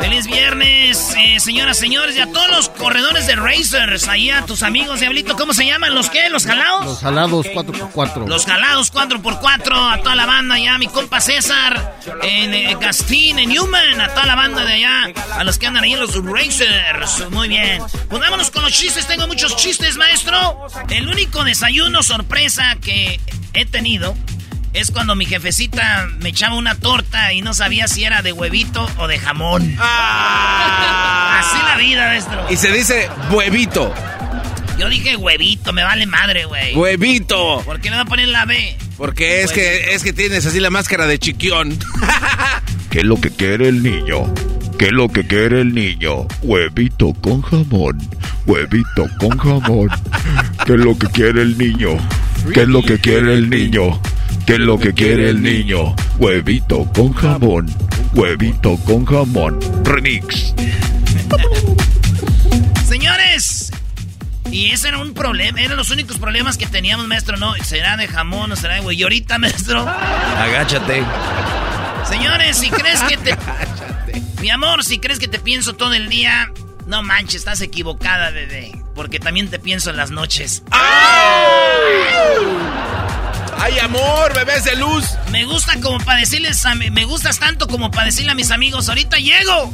¡Feliz viernes, eh, señoras, señores! Y a todos los corredores de Racers. Ahí a tus amigos, Diablito. ¿Cómo se llaman? ¿Los qué? ¿Los jalados? Los jalados 4x4. Los jalados 4x4, a toda la banda allá, mi compa César, en eh, Gastín, en Newman, a toda la banda de allá, a los que andan ahí los Racers. Muy bien. Pues vámonos con los chistes, tengo muchos chistes, maestro. El único desayuno sorpresa que he tenido es cuando mi jefecita me echaba una torta y no sabía si era de huevito o de jamón. Así la vida, maestro. Y se dice huevito. Yo dije huevito, me vale madre, güey. Huevito. ¿Por qué le va a poner la B? Porque es que, es que tienes así la máscara de chiquión. ¿Qué es lo que quiere el niño? ¿Qué es lo que quiere el niño? Huevito con jamón. Huevito con jamón. ¿Qué es lo que quiere el niño? ¿Qué es lo que quiere el niño? ¿Qué es lo que quiere el niño? Huevito con jamón. Huevito con jamón. Remix. Señores, y ese era un problema, eran los únicos problemas que teníamos, maestro, ¿no? ¿Será de jamón o será de güey? Y ahorita, maestro. Agáchate. Señores, si crees que te. Mi amor, si crees que te pienso todo el día, no manches, estás equivocada, bebé. Porque también te pienso en las noches. ¡Ay, amor, bebés de luz! Me gusta como para decirles a mi- me gustas tanto como para decirle a mis amigos, ahorita llego.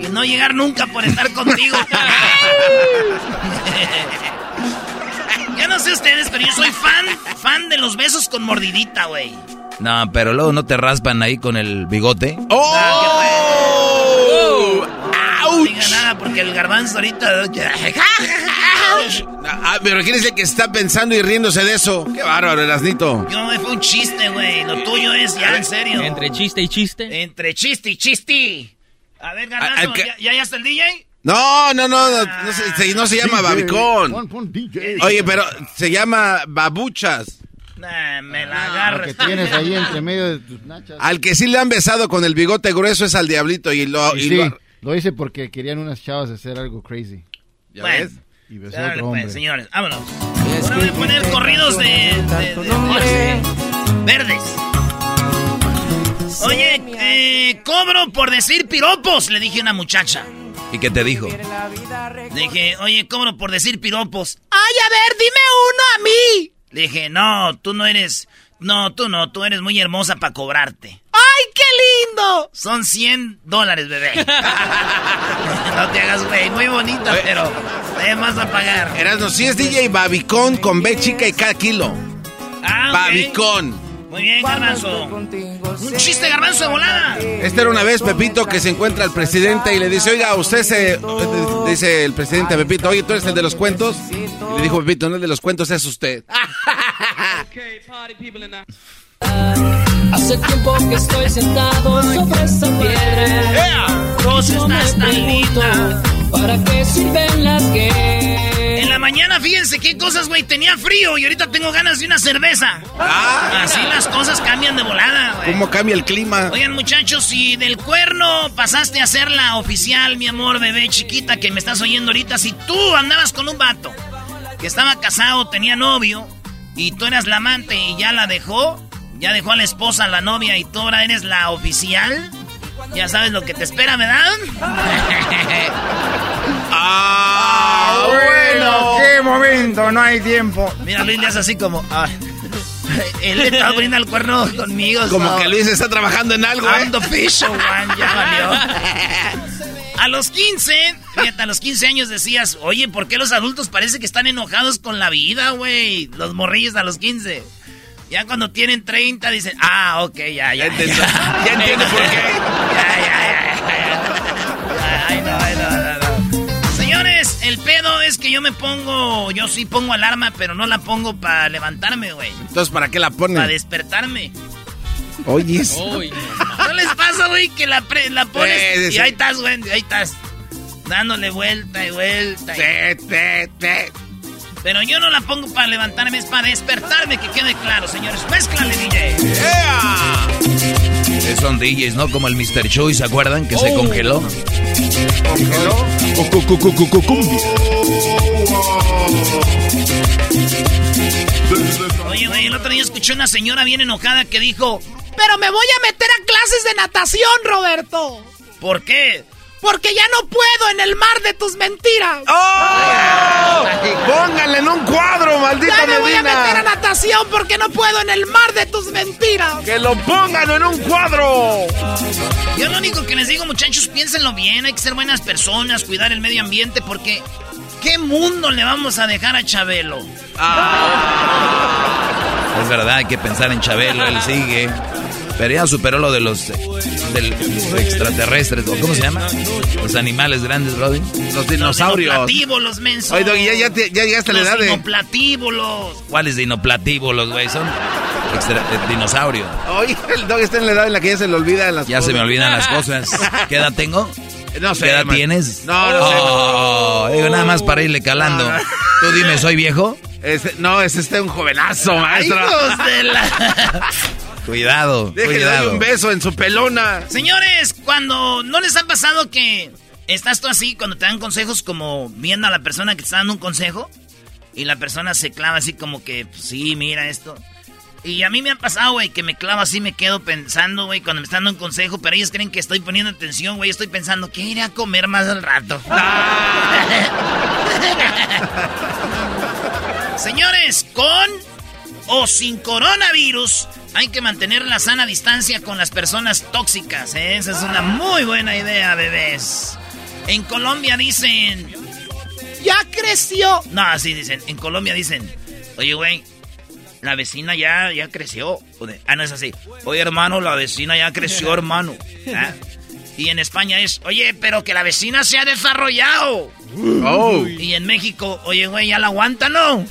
Y no llegar nunca por estar contigo. ya no sé ustedes, pero yo soy fan, fan de los besos con mordidita, güey. No, pero luego no te raspan ahí con el bigote. ¡Oh! No diga nada porque el garbanzo ahorita. Ah, pero ¿quién es el que está pensando y riéndose de eso? ¡Qué bárbaro, Erasnito! Yo, fue un chiste, güey. Lo tuyo es ya en serio. Entre chiste y chiste. Entre chiste y chiste. A ver, Al- garbanzo, ¿ya, ya, ya está el DJ? No, no, no, no, no se, se- no se llama babicón. Pon, pon DJ. Oye, pero se llama babuchas. Nah, me la Lo agarras. que tienes ahí entre medio de tus nachas. Al que sí le han besado con el bigote grueso es al diablito y lo... Y y sí, lo- lo hice porque querían unas chavas hacer algo crazy. ¿Ya Bueno. ves? Y a otro pues, hombre. señores, vámonos. Ahora voy a poner corridos de, de- de- verdes. Oye, eh, cobro por decir piropos, le dije a una muchacha. ¿Y qué te dijo? Le dije, oye, cobro por decir piropos. Ay, a ver, dime uno a mí. Le dije, no, tú no eres, no, tú no, tú eres muy hermosa para cobrarte. ¡Ay, qué lindo! Son 100 dólares, bebé. no te hagas, güey, muy bonita, Oye. pero ¿qué más a pagar? Erasno, sí es DJ babicón con B chica y cada kilo. Ah. Babicón. Muy bien, Garbanzo. Un chiste, Garbanzo, de volada. Esta era una vez Pepito que se encuentra al presidente y le dice, oiga, usted se... Dice el presidente a Pepito, oye, ¿tú eres el de los cuentos? Y le dijo Pepito, no el de los cuentos, es usted. Hace tiempo que estoy sentado sobre esta piedra. Estás tan linda. ¿Para qué sirven las que? En la mañana, fíjense qué cosas, güey. Tenía frío y ahorita tengo ganas de una cerveza. Así las cosas cambian de volada, güey. ¿Cómo cambia el clima? Oigan, muchachos, si del cuerno pasaste a ser la oficial, mi amor, bebé chiquita, que me estás oyendo ahorita, si tú andabas con un vato que estaba casado, tenía novio, y tú eras la amante y ya la dejó, ya dejó a la esposa, a la novia, y tú ahora eres la oficial, ya sabes lo que te espera, ¿verdad? ¡Ah, bueno! ¡Qué momento! No hay tiempo. Mira, Luis le hace así como... ay. Él le está poniendo el cuerno conmigo. Como so- que Luis está trabajando en algo, ¿eh? Fish, Juan, ya valió. A los 15, fíjate, a los 15 años decías, oye, ¿por qué los adultos parece que están enojados con la vida, güey? Los morrillos a los 15. Ya cuando tienen 30 dicen, ah, ok, ya, ya. Ya, entiendo. Ya entiendo por qué. Ya, ya, ya, ya, ya. Ay, no, ay, no, no, no. Señores, el pedo es que yo me pongo, yo sí pongo alarma, pero no la pongo para levantarme, güey. Entonces, ¿para qué la Para ponen? despertarme. Oye, ¿No les pasa, güey, que la, pre- la pones Sí, sí, y ahí estás, güey, ahí estás. Dándole vuelta y vuelta. y- Te, te, te. Pero yo no la pongo para levantarme, es para despertarme, que quede claro, señores. Mézclale, DJ. Eh, Son DJs, ¿no? Como el Mr. Choi, ¿se acuerdan? Que se Oh. congeló. Oye, güey, el otro día escuché una señora bien enojada que dijo... Pero me voy a meter a clases de natación, Roberto. ¿Por qué? Porque ya no puedo en el mar de tus mentiras. ¡Oh! ¡Pónganle en un cuadro, maldita Ya me voy a meter a natación porque no puedo en el mar de tus mentiras. ¡Que lo pongan en un cuadro! Yo lo único que les digo, muchachos, piénsenlo bien, hay que ser buenas personas, cuidar el medio ambiente, porque ¿qué mundo le vamos a dejar a Chabelo? Es verdad, hay que pensar en Chabelo, él sigue. Pero ya superó lo de los, del- los extraterrestres, ¿o ¿cómo se llama? Los animales grandes, Robin. Los dinosaurios. Los dinoplatíbulos, menso. Oye, Doggy, ya, ya, te- ya llegaste a la edad de... dinoplatíbulos. ¿Cuáles dinoplatíbulos, güey? Son extra- eh, dinosaurios. Oye, el Doggy está en la edad en la que ya se le olvidan las Ya cosas. se me olvidan las cosas. ¿Qué edad tengo? No sé, ¿Qué edad man. tienes? No, no sé. Oh, digo, nada más para irle calando. No. Tú dime, ¿soy viejo? No, es este un jovenazo, maestro. Hijos de la... Cuidado, Déjenle cuidado. un beso en su pelona. Señores, cuando no les ha pasado que estás tú así, cuando te dan consejos como viendo a la persona que te está dando un consejo y la persona se clava así como que, pues, sí, mira esto. Y a mí me ha pasado, güey, que me clavo así, me quedo pensando, güey, cuando me están dando un consejo, pero ellos creen que estoy poniendo atención, güey, estoy pensando, ¿qué iré a comer más al rato? Señores, con o sin coronavirus, hay que mantener la sana distancia con las personas tóxicas. ¿eh? Esa es una muy buena idea, bebés. En Colombia dicen... Ya creció. No, así dicen. En Colombia dicen... Oye, güey, la vecina ya, ya creció. Ah, no es así. Oye, hermano, la vecina ya creció, hermano. ¿Ah? Y en España es... Oye, pero que la vecina se ha desarrollado. Oh. Y en México... Oye, güey, ya la aguanta, ¿no?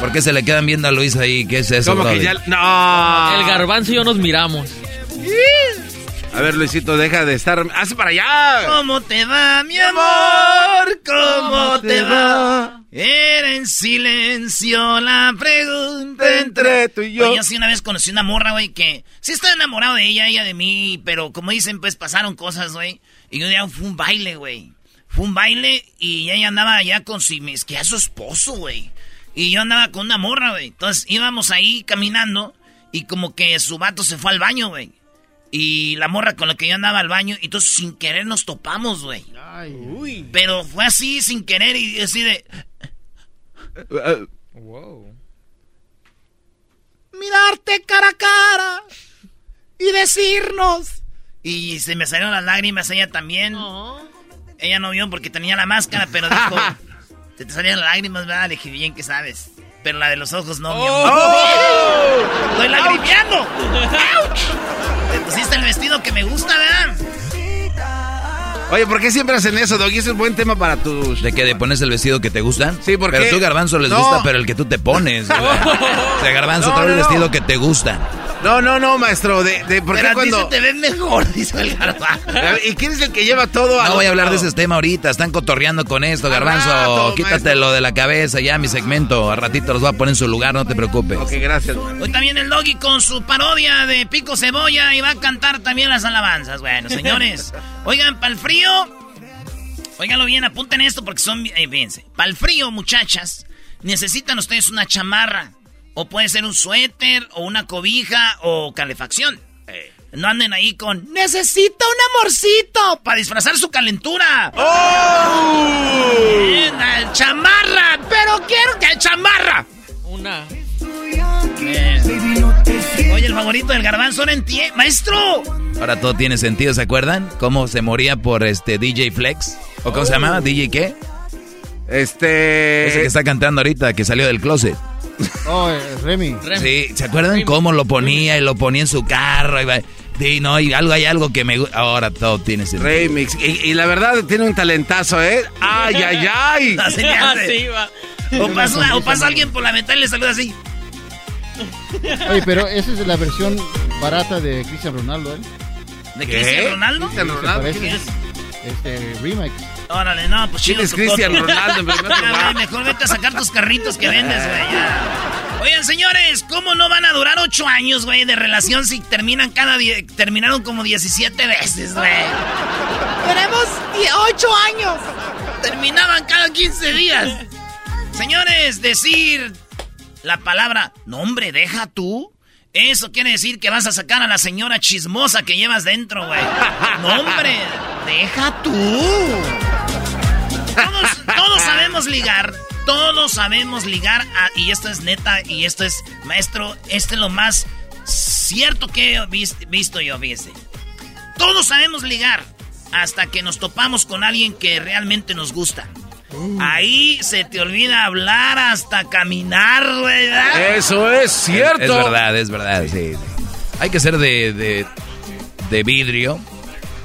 ¿Por qué se le quedan viendo a Luis ahí? ¿Qué es eso, Como que ya... No. El garbanzo y yo nos miramos. A ver, Luisito, deja de estar... ¡Haz para allá! ¿Cómo te va, mi amor? ¿Cómo te va? Era en silencio la pregunta Entre tú y yo. Oye, yo sí una vez conocí una morra, güey, que sí estaba enamorado de ella, ella de mí, pero como dicen, pues pasaron cosas, güey. Y un día fue un baile, güey. Fue un baile y ella andaba allá con si es que a su esposo, güey. Y yo andaba con una morra, güey. Entonces íbamos ahí caminando y como que su vato se fue al baño, güey. Y la morra con la que yo andaba al baño, y entonces sin querer nos topamos, güey. Pero fue así, sin querer, y así de... Mirarte cara a cara y decirnos. Y se me salieron las lágrimas, ella también. Ella no vio porque tenía la máscara, pero dijo... Se te salían lágrimas, ¿verdad? Le dije, bien que sabes. Pero la de los ojos no, mi Oh. amor. ¡Estoy lagrimeando! ¡Auch! Te pusiste el vestido que me gusta, ¿verdad? Oye, ¿por qué siempre hacen eso, Doggy? Ese es buen tema para tus... ¿De que te pones el vestido que te gusta? Sí, porque- Pero tú, Garbanzo, les No. gusta, pero el que tú te pones. O sea, Garbanzo, No, trae el no, no. vestido que te gusta. No, no, no, maestro. De, de, ¿Por Pero qué a ti cuando...? se te ve mejor, dice el garbanzo. ¿Y quién es el que lleva todo a No voy a hablar de ese tema ahorita. Están cotorreando con esto, Garbanzo. rato, Quítate lo de la cabeza ya, mi segmento. A ratito los voy a poner en su lugar, no te preocupes. Ok, gracias. Hoy también el Doggy con su parodia de Pico Cebolla y va a cantar también las alabanzas. Bueno, señores, oigan, para el frío, óiganlo bien, apunten esto porque son, eh, fíjense, para el frío, muchachas, necesitan ustedes una chamarra, o puede ser un suéter, o una cobija, o calefacción. No anden ahí con, necesito un amorcito, para disfrazar su calentura. Eh, la chamarra, pero quiero que chamarra. Una. Oye, el favorito del garbanzo no entiende. ¡Maestro! Ahora todo tiene sentido, ¿se acuerdan? ¿Cómo se moría por este DJ Flex? ¿O cómo se llamaba? ¿DJ qué? Este... Ese que está cantando ahorita, que salió del closet. Oh, eh, Remy. Sí, ¿se acuerdan cómo lo ponía y lo ponía en su carro? Y va- Sí, no, y algo hay algo que me gusta. Ahora todo tiene sentido. Remix. Y, y la verdad tiene un talentazo, ¿eh? ¡Ay, ay, ay! Así le hace. O pasa, o pasa alguien por la ventana y le saluda así. Oye, pero esa es la versión barata de Cristian Ronaldo, ¿eh? ¿De ¿Qué? Cristian Ronaldo? Cristian Ronaldo. ¿Quién es? Este, remix. Órale, no, pues ¿Quién chido es tu Cristian. Ronaldo en primer lugar? mejor vete a sacar tus carritos que vendes, güey. ya. Oigan, señores, ¿cómo no van a durar ocho años, güey, de relación si terminan cada terminaron como 17 veces, güey? Tenemos ocho años. Terminaban cada 15 días. Señores, decir la palabra, no hombre, deja tú. Eso quiere decir que vas a sacar a la señora chismosa que llevas dentro, güey. No, hombre, deja tú. Todos, todos sabemos ligar. Todos sabemos ligar. a- y esto es neta. Y esto es, maestro, esto es lo más cierto que he vis- visto yo, fíjese. Todos sabemos ligar. Hasta que nos topamos con alguien que realmente nos gusta. Ahí se te olvida hablar hasta caminar. ¿verdad? Eso es cierto. Es verdad, es verdad, sí. Hay que ser de, de, de vidrio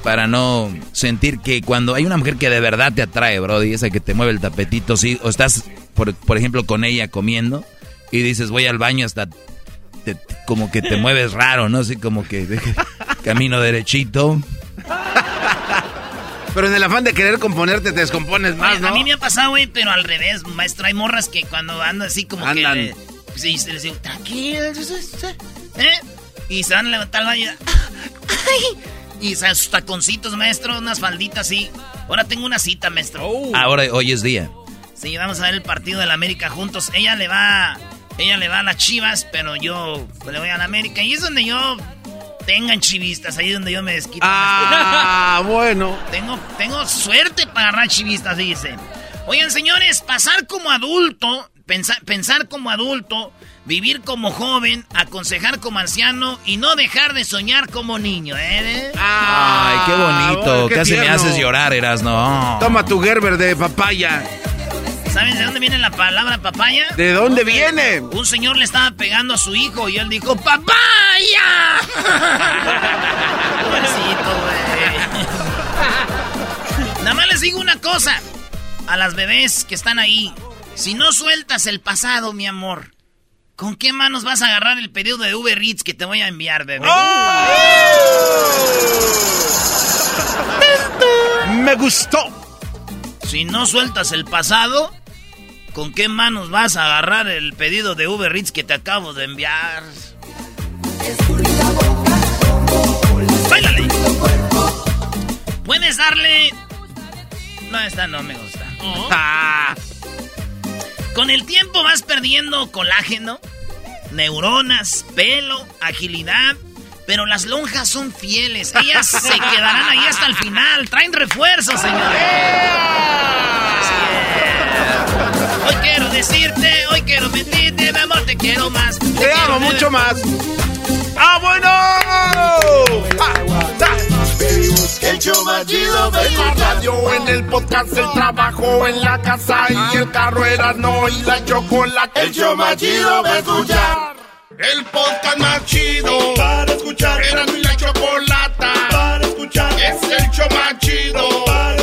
para no sentir que cuando hay una mujer que de verdad te atrae, Brody, esa que te mueve el tapetito, sí, o estás, por, por ejemplo, con ella comiendo y dices, voy al baño hasta... te- como que te mueves raro, ¿no? Así como que camino derechito. Pero en el afán de querer componerte te descompones más, Oye, ¿no? A mí me ha pasado, güey, pero al revés, maestro. Hay morras que cuando ando así como Andan. que... sí, les digo, tranquilo, ¿eh? Y se van a levantar al baño. ¡Ay! Y se- sus taconcitos, maestro, unas falditas así. Ahora tengo una cita, maestro. Ahora, hoy es día. Sí, vamos a ver el partido de la América juntos. Ella le va... Ella le va a las chivas, pero yo le voy a la América. Y es donde yo... Tengan chivistas, ahí es donde yo me desquito. Ah, bueno. Tengo, tengo suerte para agarrar chivistas, dice. Oigan, señores, pasar como adulto, pensar, pensar como adulto, vivir como joven, aconsejar como anciano y no dejar de soñar como niño, ¿eh? Ay, qué bonito. bueno, qué Casi me haces llorar, Erasno. Toma tu Gerber de papaya. ¿Saben de dónde viene la palabra papaya? ¿De dónde viene? Un señor le estaba pegando a su hijo y él dijo, ¡Papaya! Pobrecito, güey. Nada más les digo una cosa. A las bebés que están ahí. Si no sueltas el pasado, mi amor, ¿con qué manos vas a agarrar el pedido de Uber Eats que te voy a enviar, bebé? Me gustó. Si no sueltas el pasado, ¿con qué manos vas a agarrar el pedido de Uber Eats que te acabo de enviar? ¡Báilale! Puedes darle... No, esta no me gusta. Ah, Con el tiempo vas perdiendo colágeno, neuronas, pelo, agilidad, pero las lonjas son fieles. Ellas se quedarán ahí hasta el final. Traen refuerzos, señores. Así es. Hoy quiero decirte, hoy quiero mentirte, mi amor, te quiero más. te quiero amo mucho más. ¡Ah, bueno! Ah, ah. El show más chido. La radio, en el podcast, el trabajo, en la casa y el carro era no y la chocolate. El show más chido para escuchar. El podcast más chido para escuchar. Era mi la chocolata para escuchar. Es el show más chido para escuchar. Para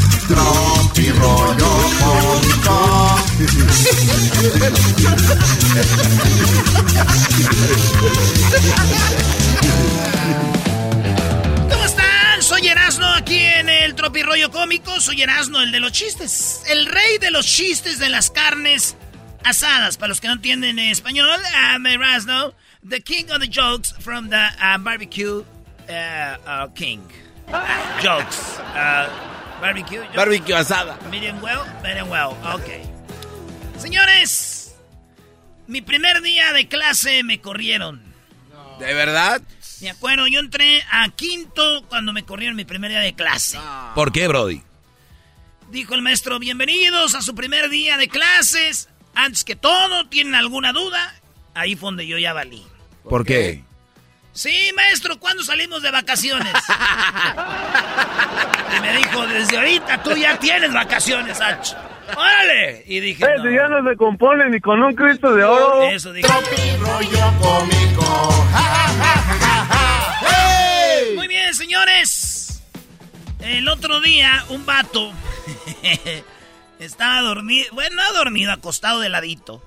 Tropi rollo ¿Cómo están? Soy Erasno aquí en el Tropirollo Cómico. Soy Erasno, el de los chistes. El rey de los chistes de las carnes asadas. Para los que no entienden español, I'm Erasno, the king of the jokes from the uh, barbecue uh, uh, king. Ah, jokes. Barbecue. Barbecue asada. Medium well, medium well. Ok. Señores, mi primer día de clase me corrieron. ¿De verdad? Me acuerdo, yo entré a quinto cuando me corrieron mi primer día de clase. ¿Por qué, Brody? Dijo el maestro, bienvenidos a su primer día de clases. Antes que todo, ¿tienen alguna duda? Ahí fue donde yo ya valí. ¿Por qué? Sí, maestro, ¿cuándo salimos de vacaciones? y me dijo, desde ahorita tú ya tienes vacaciones, H. ¡Órale! Y dije, no. ya no se compone ni con un Cristo de oro. Eso dije. rollo cómico. Ja, ja, ja, ja, ja, ja. ¡Hey! Muy bien, señores. El otro día, un vato estaba dormido, bueno, no dormido, acostado de ladito.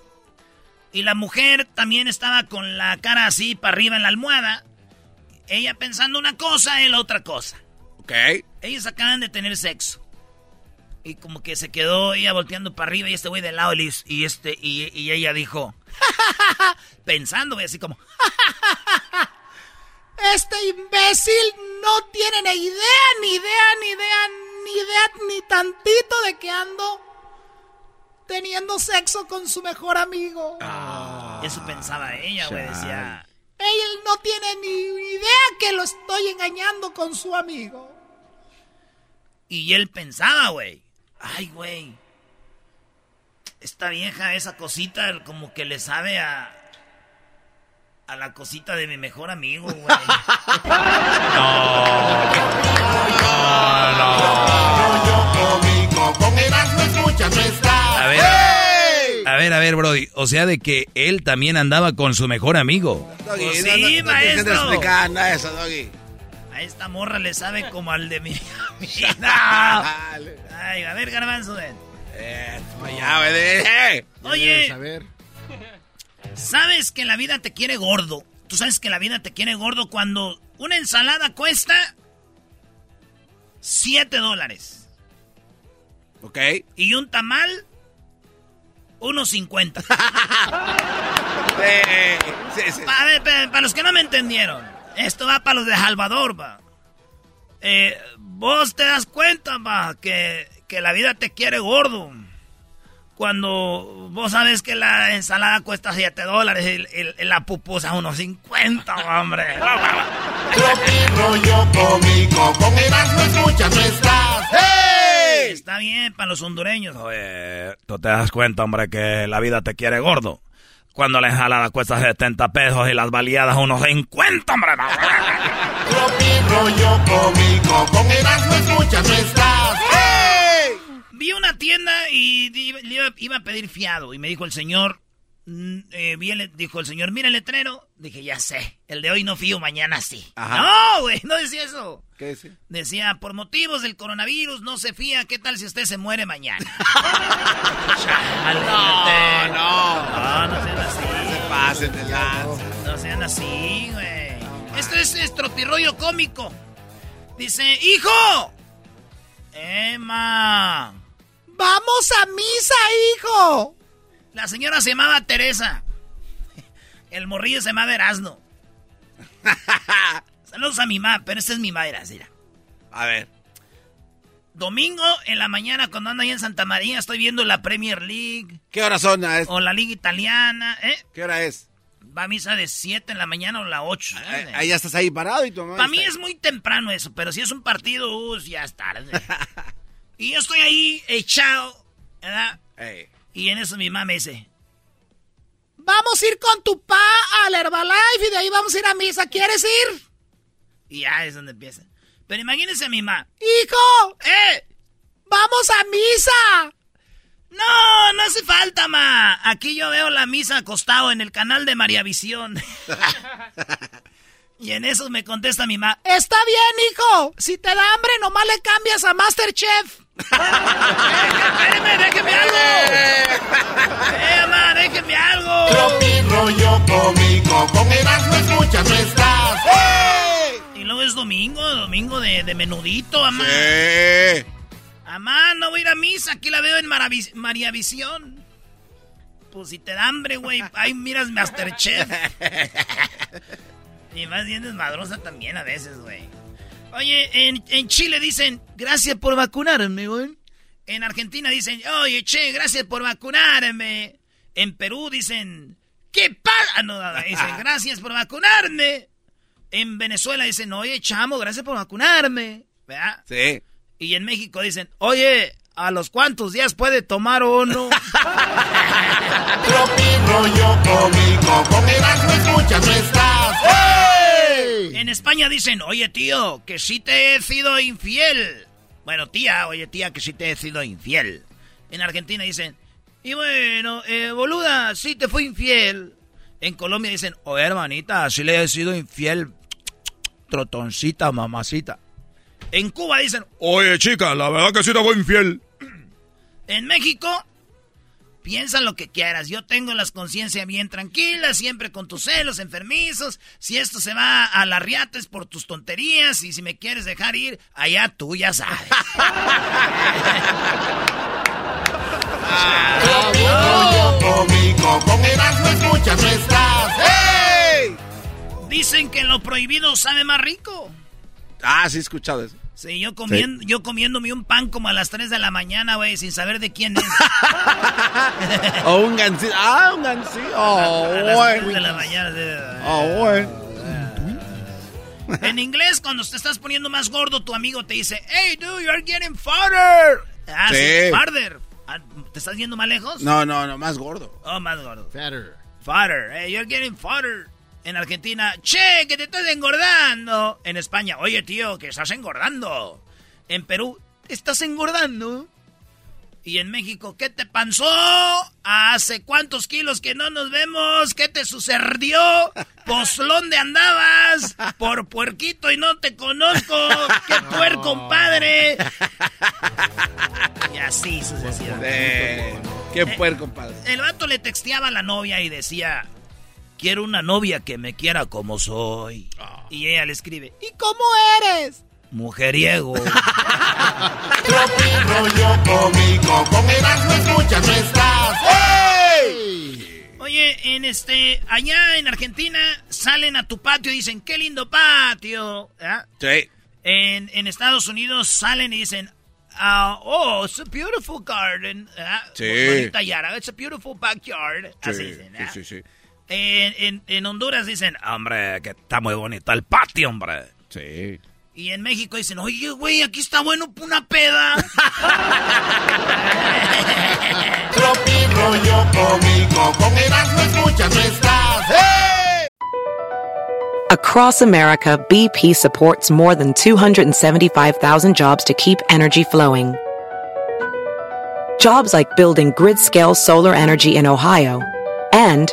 Y la mujer también estaba con la cara así para arriba en la almohada. Ella pensando una cosa, él otra cosa. Ok. Ellos acaban de tener sexo. Y como que se quedó ella volteando para arriba y este güey de lado y, y este y, y ella dijo, pensando, así como, este imbécil no tiene ni idea, ni idea, ni idea, ni idea, ni tantito de que ando teniendo sexo con su mejor amigo. Eso pensaba ella, güey, decía. Él no tiene ni idea que lo estoy engañando con su amigo. Y él pensaba, güey. Ay, güey. Esta vieja, esa cosita, como que le sabe a. A la cosita de mi mejor amigo, güey. Cómico, con Erasmo escuchas no está. A ver. ¡Hey! A ver, a ver, Brody. O sea, de que él también andaba con su mejor amigo. Doggy, Pues no- sí, no- no maestro. explicar nada eso, Doggy. A esta morra le sabe como al de mi amiga. Ay, a ver, garbanzo. Eh, eh. Oye, A ver. ¿sabes que la vida te quiere gordo? Tú sabes que la vida te quiere gordo cuando una ensalada cuesta 7 dólares. Ok. Y un tamal, unos 50. Eh, sí, sí. A ver, pa- para los que no me entendieron, esto va para los de Salvador, va. Eh, vos te das cuenta, va, que, que la vida te quiere gordo. Cuando vos sabes que la ensalada cuesta 7 dólares, el, el- la pupusa unos 50, hombre. Tropi rollo cómico, con Erasmo escuchas no estás. ¡Hey! Está bien para los hondureños. Oye, tú te das cuenta, hombre, que la vida te quiere gordo. Cuando la ensalada cuesta 70 pesos y las baleadas unos 50, hombre. Tropi rollo cómico, con Erasmo escuchas. ¡Hey! Vi una tienda y iba, iba a pedir fiado. Y me dijo el señor, mm, eh, vi el- dijo el señor, mira el letrero. Dije, ya sé, el de hoy no fío, mañana sí. Ajá. No, güey, no decía eso. ¿Qué dice? Decía, por motivos del coronavirus no se fía, ¿qué tal si usted se muere mañana? No, no, no. no, no sean así. Se pasen de. No sean así, güey. Esto es estropirroyo cómico. Dice, hijo. Emma. Vamos a misa, hijo. La señora se llamaba Teresa. El morrillo se llamaba Erasno. Saludos a mi mamá, pero esta es mi madre, mira. A ver. Domingo en la mañana cuando ando ahí en Santa María estoy viendo la Premier League ¿Qué hora son? Ah, es- o la Liga Italiana, ¿eh? ¿Qué hora es? Va a misa de 7 en la mañana o la 8. Ahí ahí ya estás ahí parado y tu mamá Para mí es muy temprano eso, pero si es un partido, uh, ya es tarde. y yo estoy ahí echado, ¿verdad? Y en eso mi mamá me dice, vamos a ir con tu pa al Herbalife y de ahí vamos a ir a misa, ¿quieres ir? Y ya es donde empieza. Pero imagínense a mi mamá, hijo, eh, vamos a misa. No, no hace falta, ma. Aquí yo veo la misa acostado en el canal de María Visión. y en eso me contesta mi mamá. Está bien, hijo. Si te da hambre, nomás le cambias a Masterchef. Espérame, déjeme algo. Eh, mamá, déjeme algo. Tropi rollo cómico, con Erasmo escuchas no estás. ¡Hey! Y luego es domingo, domingo de, de menudito, mamá. Sí. Mamá, no voy a ir a misa, aquí la veo en Maravi- María Visión. Pues si te da hambre, güey, ahí miras Masterchef. y más bien desmadrosa también a veces, güey. Oye, en, en Chile dicen, gracias por vacunarme, güey. En Argentina dicen, oye, che, gracias por vacunarme. En Perú dicen, ¿qué pasa? Ah, no, dicen, gracias por vacunarme. En Venezuela dicen, oye, chamo, gracias por vacunarme. ¿Verdad? Sí. Y en México dicen, oye, ¿a los cuántos días puede tomar uno? Tropi rollo cómico, con escuchas no estás. En España dicen, oye, tío, que sí te he sido infiel. Bueno, tía, oye, tía, que sí te he sido infiel. En Argentina dicen, y bueno, eh, boluda, sí te fui infiel. En Colombia dicen, oye, hermanita, sí le he sido infiel. Trotoncita, mamacita. En Cuba dicen, Oye, chica, la verdad que sí te fue infiel. En México, piensa lo que quieras. Yo tengo las conciencias bien tranquilas, siempre con tus celos enfermizos. Si esto se va a la riata es por tus tonterías. Y si me quieres dejar ir, allá tú ya sabes. Dicen que lo prohibido sabe más rico. Ah, sí he escuchado eso. Sí, yo, comiendo, yo comiéndome un pan como a las 3 de la mañana, güey, sin saber de quién es. O un gancito. Ah, un gancito. Oh, a las 3 de bueno. la mañana. Oh, bueno. En inglés, cuando te estás poniendo más gordo, tu amigo te dice, hey, dude, you're getting fatter. Ah, sí, Sí. farther. Ah, ¿Te estás yendo más lejos? No, no, no, más gordo. Oh, más gordo. Fatter. Fatter. Hey, you're getting fatter. En Argentina, che, que te estás engordando. En España, oye, tío, que estás engordando. En Perú, estás engordando. Y en México, ¿qué te pasó? ¿Hace cuántos kilos que no nos vemos? ¿Qué te sucedió? ¿Pues dónde andabas? Por puerquito y no te conozco. ¡Qué puerco, compadre! Y así sucesivamente. Qué puerco, padre. El vato le texteaba a la novia y decía, quiero una novia que me quiera como soy. Y ella le escribe, ¿y cómo eres? Mujeriego. Rollo cómico, con Erasmo escuchas no estás. ¡Hey! Oye, en este, allá en Argentina salen a tu patio y dicen, qué lindo patio. ¿Ah? Sí. En, en Estados Unidos salen y dicen, ah, oh, it's a beautiful garden. ah, Sí. Bonita Yara, it's a beautiful backyard. Así Sí, dicen, sí, ¿ah? sí, sí. En, en- en Honduras dicen, hombre, que está muy bonito el patio, hombre. Sí. Y en México dicen, oye, güey, aquí está bueno pa' una peda. Tropi rollo cómico, con Erasmo escuchas no estás. Across America, BP supports more than 275,000 jobs to keep energy flowing. Jobs like building grid scale solar energy in Ohio and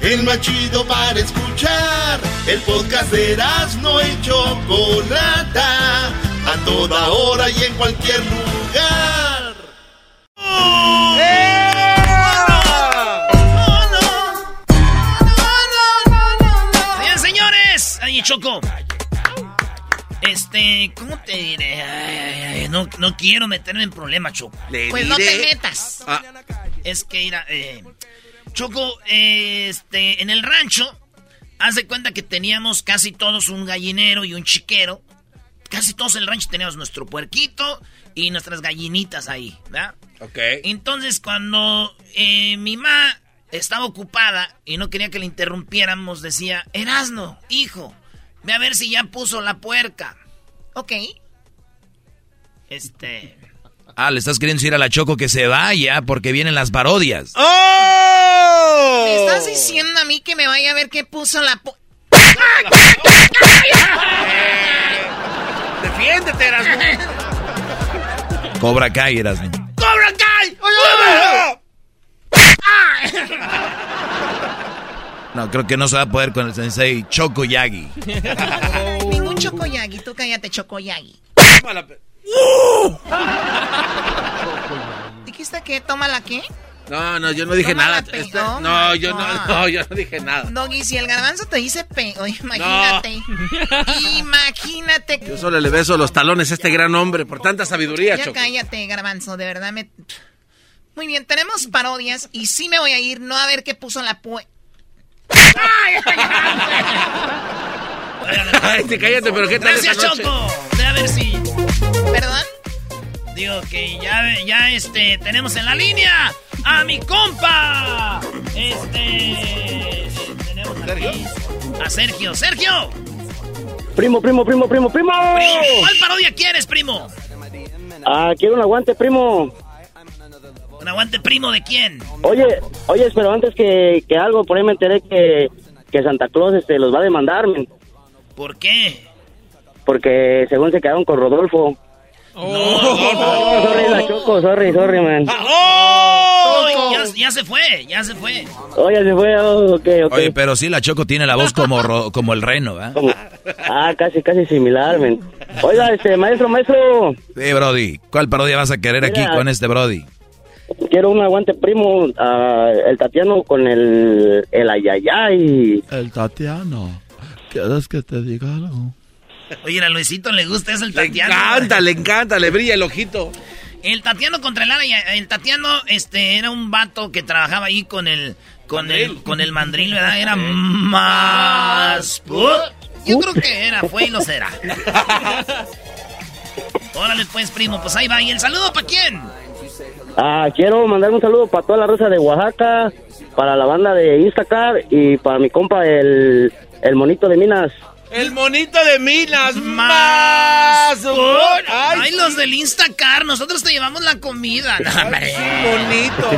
El más chido para escuchar. El podcast de Erasmo y Chocolata. A toda hora y en cualquier lugar. Bien, señores. Ay, Choco. Este, ¿cómo te diré? Ay, ay, no, no quiero meterme en problemas, Choco. Pues no te metas. Ah. Es que, mira, eh, Choco, este, en el rancho, haz de cuenta que teníamos casi todos un gallinero y un chiquero. Casi todos en el rancho teníamos nuestro puerquito y nuestras gallinitas ahí, ¿verdad? Ok. Entonces, cuando eh, mi mamá estaba ocupada y no quería que le interrumpiéramos, decía, Erasno, hijo, ve a ver si ya puso la puerca. Ok. Este... Ah, le estás queriendo decir a la Choco que se vaya porque vienen las parodias. ¡Oh! ¿Me estás diciendo a mí que me vaya a ver qué puso la pu- Defiéndete, Erasmo. Cobra Kai, eras. ¡Cobra Kai! No, creo que no se va a poder con el sensei Choco Yagi. Ningún Chocoyagi, tú cállate, Chocoyagi. ¿Dijiste que toma la qué? No, no, yo no dije nada. Este- oh no, yo no, God. no, yo no dije nada. Doggy, si el garbanzo te dice pe... Oye, imagínate. Imagínate. Yo solo le beso los talones a este gran hombre por tanta sabiduría, Ya Choco. cállate, garbanzo, de verdad me... Muy bien, tenemos parodias y sí me voy a ir, no a ver qué puso la pue... Ay, sí, cállate, pero ¿qué tal Gracias, esa noche? Choco. Ve a ver si... ¿Perdón? Digo que ya, ya este, tenemos en la línea a mi compa. Este... Tenemos aquí a Sergio. ¡Sergio! Primo, primo, primo, primo, primo. ¿Cuál parodia quieres, primo? Ah, quiero un aguante, primo. ¿Un aguante primo de quién? Oye, oye, pero antes que, que algo, por ahí me enteré que, que Santa Claus este, los va a demandar, men, ¿Por qué? porque según se quedaron con Rodolfo. Oh, sorry, la choco, sorry, sorry, man. Oh, ya, ya se fue, ya se fue. Oye, se fue, oh, ok, ok. Oye, pero sí, la Choco tiene la voz como, ro- como el reno, ¿verdad? Como- Ah, casi, casi similar, men. Oiga, este, maestro, maestro, Sí, Brody. ¿Cuál parodia vas a querer aquí con este Brody? quiero un aguante, primo. ah, el Tatiano con el, el ayayay. El Tatiano. ¿Quieres que te diga algo? Oye, a Luisito le gusta eso el Le Tatiano. encanta, le encanta, le brilla el ojito. El Tatiano contra el Ara, y el Tatiano este era un vato que trabajaba ahí con el con el con el mandril, ¿verdad? Era más Yo creo que era, fue y lo será. Órale, pues, primo, pues ahí va. ¿Y el saludo para quién? Ah, quiero mandar un saludo para toda la raza de Oaxaca, para la banda de Instacar y para mi compa el, el monito de Minas. El monito de Minas Más. más. Ay, Ay, los del Instacar, nosotros te llevamos la comida. No, hombre. bonito.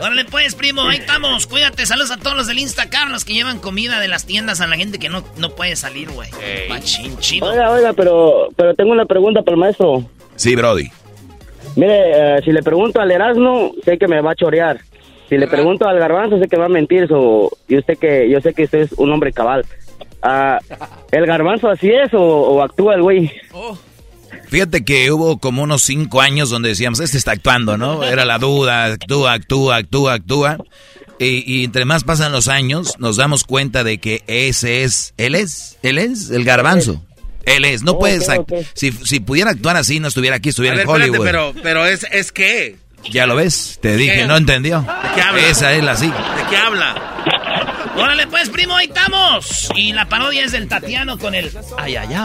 Órale, pues, primo, ahí estamos. Cuídate, saludos a todos los del Instacar, los que llevan comida de las tiendas a la gente que no, no puede salir, güey. Machín, chido. Oiga, oiga, pero, pero tengo una pregunta para el maestro. Sí, Brody. Mire, eh, si le pregunto al Erasmo, sé que me va a chorear. Si le pregunto al Garbanzo, sé que va a mentir. So, y usted que, yo sé que usted es un hombre cabal. Ah, ¿El Garbanzo así es o, o actúa el güey? Fíjate que hubo como unos cinco años donde decíamos, este está actuando, ¿no? Era la duda, actúa, actúa, actúa, actúa. Y, y entre más pasan los años, nos damos cuenta de que ese es, él es, él es el garbanzo. Él es, no Ok, puedes, si, si pudiera actuar así, no estuviera aquí, A estuviera ver, en espérate, Hollywood. pero, pero es, es que. Ya lo ves, te dije, ¿Qué? no entendió. ¿De qué habla? Esa es la sí. ¿De qué habla? Órale, pues, primo, ahí estamos. Y la parodia es del Tatiano con el... Ay, ay, ay.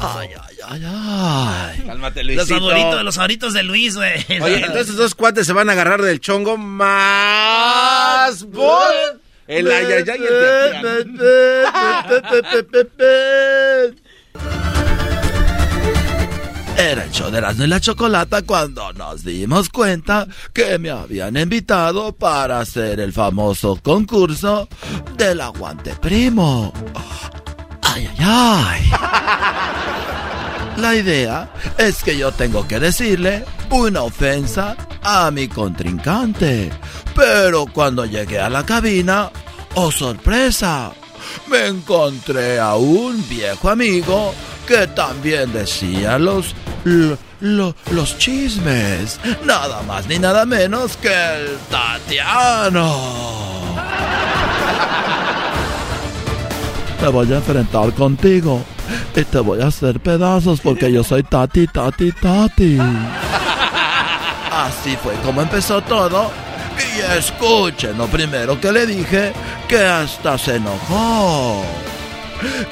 Ay, ay, ay, ay. Cálmate, Los Luisito. favoritos, los favoritos de Luis, güey. Oye, entonces dos cuates se van a agarrar del chongo más el ay, ay, ay, el Era el show de Erasmo y la Chocolata cuando nos dimos cuenta que me habían invitado para hacer el famoso concurso del aguante primo. Ay, ay, ay. La idea es que yo tengo que decirle una ofensa a mi contrincante. Pero cuando llegué a la cabina, oh sorpresa, me encontré a un viejo amigo que también decía los, lo- lo- los chismes. Nada más ni nada menos que el Tatiano. Me voy a enfrentar contigo y te voy a hacer pedazos porque yo soy Tati, Tati, Tati. Así fue como empezó todo. Y escuchen lo primero que le dije, que hasta se enojó.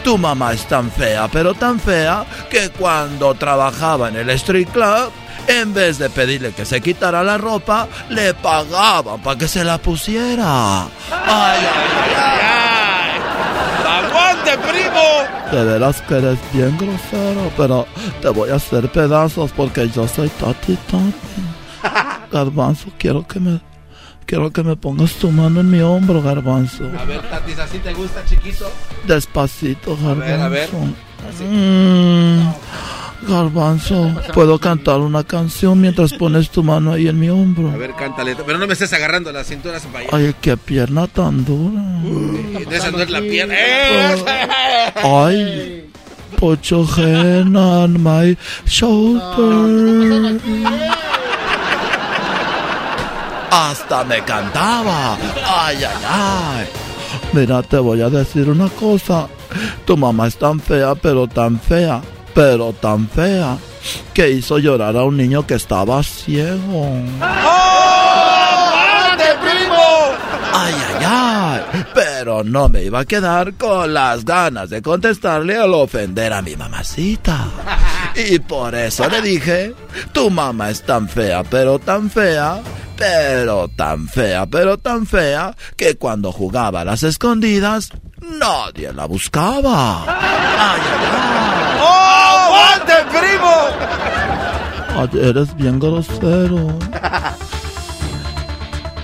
Tu mamá es tan fea, pero tan fea, que cuando trabajaba en el street club, en vez de pedirle que se quitara la ropa, le pagaban para que se la pusiera. Ay, ay, ay, ay. ¡Aguante, primo! De veras que eres bien grosero, pero te voy a hacer pedazos porque yo soy Tati Tati. Garbanzo, quiero que me quiero que me pongas tu mano en mi hombro, Garbanzo. A ver, Tatis, ¿así te gusta, chiquito? Despacito, A ver, a ver. Garbanzo. Mm, Garbanzo, puedo cantar una canción mientras pones tu mano ahí en mi hombro. A ver, cántale. Pero no me estés agarrando la cintura, para allá. Ay, qué pierna tan dura. Esa no es la pierna. ¡Eh! Ay, put your hand on my shoulder. Hasta me cantaba. Ay, ay, ay. Mira, te voy a decir una cosa. Tu mamá es tan fea, pero tan fea, pero tan fea, que hizo llorar a un niño que estaba ciego. ¡Aguante, primo! Ay, ay, ay. Pero no me iba a quedar con las ganas de contestarle al ofender a mi mamacita. Y por eso le dije, tu mamá es tan fea, pero tan fea, pero tan fea, pero tan fea, que cuando jugaba a las escondidas, nadie la buscaba. Ay, ay, ay. ¡Oh, aguante, primo! Ay, eres bien grosero.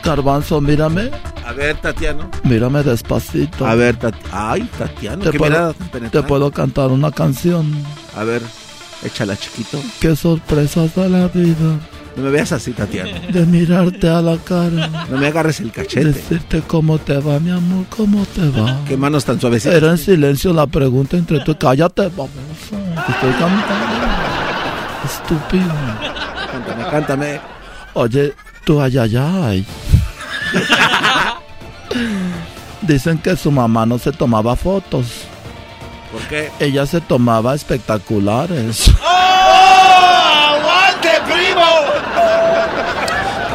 Garbanzo, mírame. A ver, Tatiano. Mírame despacito. A ver, Tat- Ay, Tatiano, Te qué puedo, te puedo cantar una canción. A ver, échala, chiquito. Qué sorpresas de la vida. No me veas así, Tatiano. De mirarte a la cara. No me agarres el cachete. Decirte cómo te va, mi amor, cómo te va. Qué manos tan suavecitas. Era en silencio la pregunta entre tú. Cállate, vamos. Te estoy cantando. Estúpido. Cántame, cántame. Oye, tú ay, ay, ay. Dicen que su mamá no se tomaba fotos. ¿Por qué? Ella se tomaba espectaculares. ¡Oh,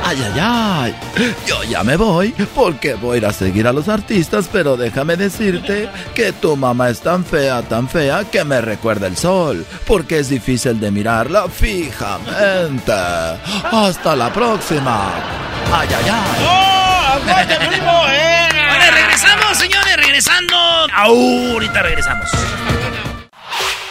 Ay, ay, ay. Yo ya me voy porque voy a ir a seguir a los artistas, pero déjame decirte que tu mamá es tan fea, tan fea que me recuerda el sol, porque es difícil de mirarla fijamente. Hasta la próxima. Ay, ay, ay. ¡Oh! ¡Aguante, primo! ¡Eh! Vale, regresamos, señores, regresando. Ahorita regresamos.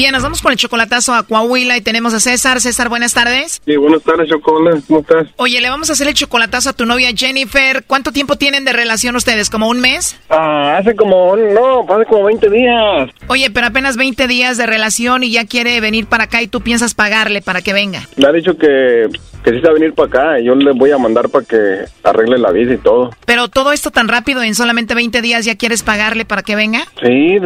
Bien, nos vamos con el chocolatazo a Coahuila y tenemos a César. César, buenas tardes. Sí, buenas tardes, Chocolate. ¿Cómo estás? Oye, le vamos a hacer el chocolatazo a tu novia Jennifer. ¿Cuánto tiempo tienen de relación ustedes? ¿Como un mes? Ah, hace como, no, hace como 20 días. Oye, pero apenas 20 días de relación y ya quiere venir para acá y tú piensas pagarle para que venga. Le ha dicho que, que sí se va a venir para acá y yo le voy a mandar para que arregle la visa y todo. Pero todo esto tan rápido, en solamente 20 días ya quieres pagarle para que venga. Sí,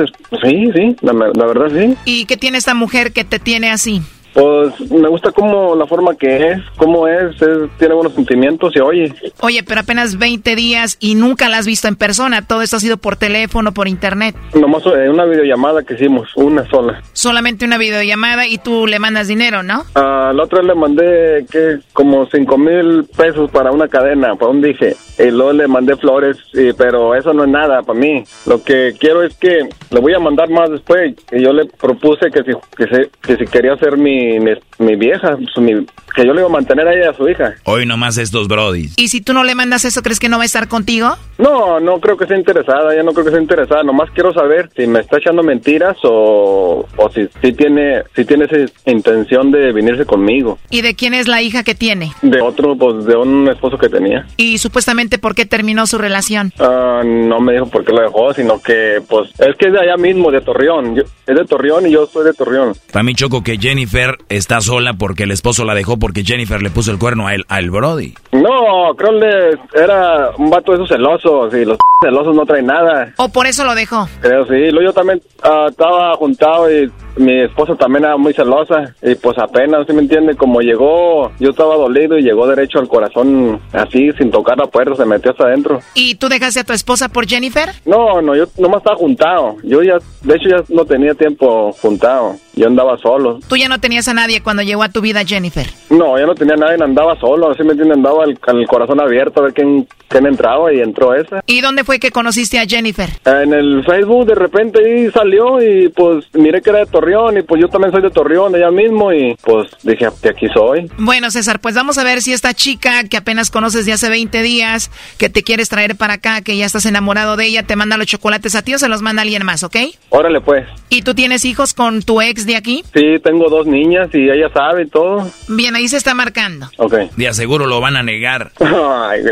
sí, sí, la, la verdad sí. ¿Y qué tiene esta mujer que te tiene así? Pues me gusta como la forma que es, cómo es, es- tiene buenos sentimientos y oye. Oye, pero apenas 20 días y nunca la has visto en persona. Todo esto ha sido por teléfono, por internet. Nomás eh, una videollamada que hicimos, una sola. Solamente una videollamada y tú le mandas dinero, ¿no? Ah, la otra le mandé que como cinco mil pesos para una cadena, para un dije. Y luego le mandé flores, y- pero eso no es nada para mí. Lo que quiero es que le voy a mandar más después. Y yo le propuse que si, que se- que si quería ser mi, mi, mi vieja, pues, mi- que yo le iba a mantener a ella a su hija. Hoy nomás estos brodis. Y si tú no le mandas eso, ¿crees que no va a estar contigo? No, no creo que sea interesada, ella no creo que sea interesada, nomás quiero saber si me está echando mentiras o, o si, si tiene si tiene esa intención de venirse conmigo. ¿Y de quién es la hija que tiene? De otro, pues de un esposo que tenía. Y supuestamente, ¿por qué terminó su relación? Ah, no me dijo por qué lo dejó, sino que pues es que es de allá mismo, de Torreón. Yo- es de Torreón y yo soy de Torreón. También choco que Jennifer está sola porque el esposo la dejó porque Jennifer le puso el cuerno a él, al Brody. No, creo que era un vato de esos celosos y los celosos no traen nada. ¿O por eso lo dejó? Creo sí, yo también ah, estaba juntado y mi esposa también era muy celosa y pues apenas, ¿sí me entiende? Como llegó, yo estaba dolido y llegó derecho al corazón así, sin tocar la puerta, se metió hasta adentro. ¿Y tú dejaste a tu esposa por Jennifer? No, no, yo nomás estaba juntado. Yo ya, de hecho ya no tenía tiempo juntado. Yo andaba solo. Tú ya no tenías a nadie cuando llegó a tu vida Jennifer. No, yo no tenía nadie, andaba solo, así me entiende, andaba el, con el corazón abierto a ver quién, quién entraba y entró esa. ¿Y dónde fue que conociste a Jennifer? En el Facebook de repente ahí salió y pues miré que era de Torreón y pues yo también soy de Torreón, allá mismo y pues dije aquí soy. Bueno, César, pues vamos a ver si esta chica que apenas conoces de hace 20 días, que te quieres traer para acá, que ya estás enamorado de ella, te manda los chocolates a ti o se los manda alguien más, ¿ok? Órale pues. ¿Y tú tienes hijos con tu ex de aquí? Sí, tengo dos niñas y ella sabe y todo. Bien, ahí se está marcando. Ok. De aseguro lo van a negar. Ay,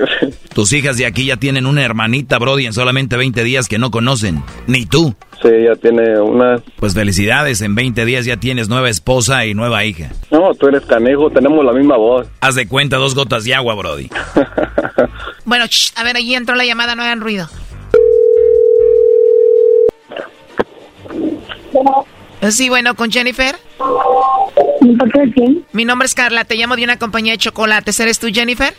Tus hijas de aquí ya tienen una hermanita, Brody, en solamente 20 días que no conocen. Ni tú. Sí, ya tiene una... Pues felicidades, en 20 días ya tienes nueva esposa y nueva hija. No, tú eres canejo, tenemos la misma voz. Haz de cuenta dos gotas de agua, Brody. Bueno, shh, a ver, allí entró la llamada, no hagan ruido. Sí, bueno, con Jennifer. ¿Por quién? Mi nombre es Carla, te llamo de una compañía de chocolates. ¿Eres tú, Jennifer?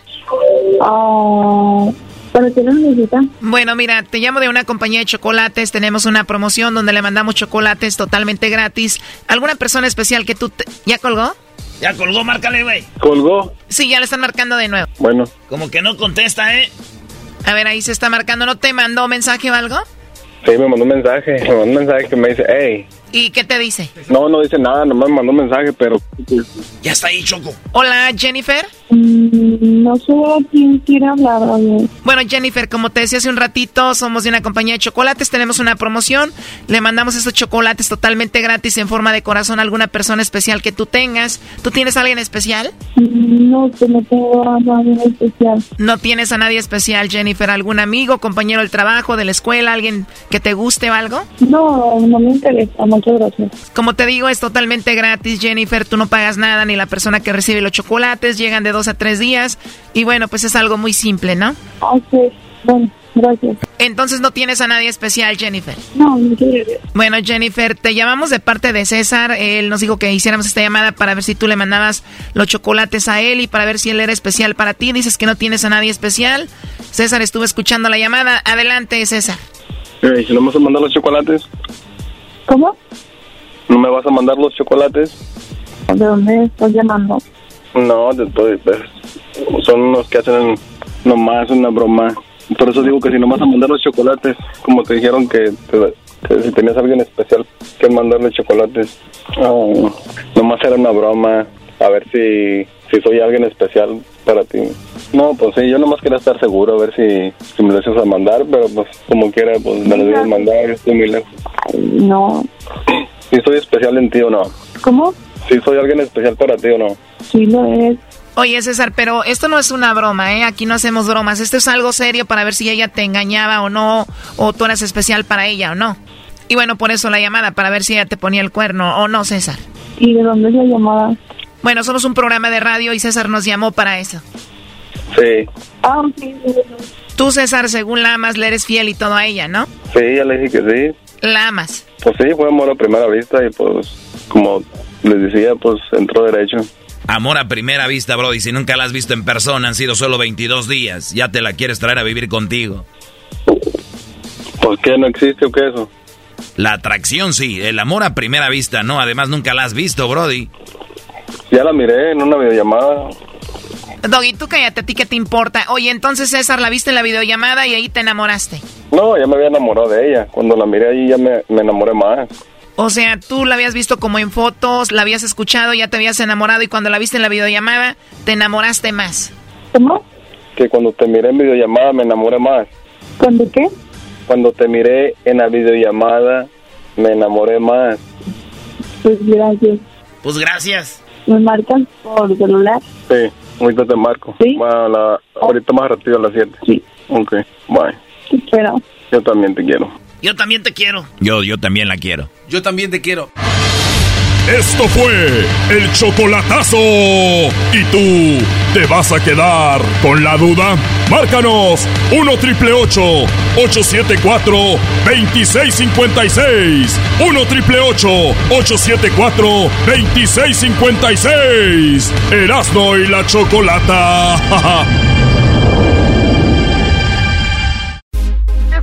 Ah, ¿Pero qué necesita? Bueno, mira, te llamo de una compañía de chocolates. Tenemos una promoción donde le mandamos chocolates totalmente gratis. ¿Alguna persona especial que tú... te- ¿Ya colgó? Ya colgó, márcale, güey. ¿Colgó? Sí, ya le están marcando de nuevo. Bueno. Como que no contesta, ¿eh? A ver, ahí se está marcando. ¿No te mandó mensaje o algo? Sí, me mandó un mensaje, me mandó un mensaje que me dice, hey. ¿Y qué te dice? No, no dice nada, nomás me mandó un mensaje, pero... Ya está ahí, Choco. Hola, Jennifer. Mm, no sé a quién quiere hablar, oye. Bueno, Jennifer, como te decía hace un ratito, somos de una compañía de chocolates, tenemos una promoción, le mandamos estos chocolates totalmente gratis en forma de corazón a alguna persona especial que tú tengas. ¿Tú tienes a alguien especial? Mm, No, que no tengo a nadie especial. ¿No tienes a nadie especial, Jennifer? ¿Algún amigo, compañero del trabajo, de la escuela, alguien que te guste o algo? No, no me interesa, muchas gracias. Como te digo, es totalmente gratis, Jennifer. Tú no pagas nada, ni la persona que recibe los chocolates. Llegan de dos a tres días. Y bueno, pues es algo muy simple, ¿no? Ok, bueno, gracias. Entonces no tienes a nadie especial, Jennifer. No, gracias. Bueno, Jennifer, te llamamos de parte de César. Él nos dijo que hiciéramos esta llamada para ver si tú le mandabas los chocolates a él y para ver si él era especial para ti. Dices que no tienes a nadie especial. César estuvo escuchando la llamada. Adelante, César. Si no me vas a mandar los chocolates, ¿Cómo? ¿no me vas a mandar los chocolates? ¿De dónde estás llamando? No, después, pues, son unos que hacen nomás una broma. Por eso digo que si no me vas a mandar los chocolates, como te dijeron que, te- que si tenías a alguien especial que mandarle chocolates, ah, nomás era una broma, a ver si, si soy alguien especial para ti. No, pues sí, yo nomás quería estar seguro, a ver si, si me lo a mandar, pero pues como quiera, pues me lo debes mandar, estoy muy lejos. No. Si soy especial en ti o no. ¿Cómo? Si soy alguien especial para ti o no. Sí lo es. Oye, César, pero esto no es una broma, ¿eh? Aquí no hacemos bromas. Esto es algo serio para ver si ella te engañaba o no, o tú eras especial para ella o no. Y bueno, por eso la llamada, para ver si ella te ponía el cuerno o no, César. ¿Y de dónde es la llamada? Bueno, somos un programa de radio y César nos llamó para eso. Sí, Ah, sí, sí, sí. Tú, César, según la amas, le eres fiel y todo a ella, ¿no? sí, ya le dije que sí. La amas. Pues sí, fue amor a primera vista y pues, como les decía, pues entró derecho. Amor a primera vista, Brody. Si nunca la has visto en persona, han sido solo 22 días. Ya te la quieres traer a vivir contigo. ¿Por qué no existe o qué eso? La atracción sí, el amor a primera vista no. Además, nunca la has visto, Brody. Ya la miré en una videollamada. Doggy, tú cállate, ¿a ti qué te importa? Oye, entonces, César, la viste en la videollamada y ahí te enamoraste. No, ya me había enamorado de ella. Cuando la miré ahí ya me, me enamoré más. O sea, tú la habías visto como en fotos, la habías escuchado, ya te habías enamorado y cuando la viste en la videollamada, te enamoraste más. ¿Cómo? Que cuando te miré en videollamada me enamoré más. ¿Cuándo qué? Cuando te miré en la videollamada me enamoré más. Pues gracias. Pues gracias. ¿Me marcan por celular? Sí, ahorita te marco. ¿Sí? Bueno, a la- ahorita más rápido a las 7. Sí. Ok, bye. Te espero. Yo también te quiero. Yo también te quiero. Yo, yo también la quiero. Yo también te quiero. Esto fue el chocolatazo. ¿Y tú te vas a quedar con la duda? Márcanos 1 triple 874 2656. 1 triple 874 2656. Erasno y la chocolata.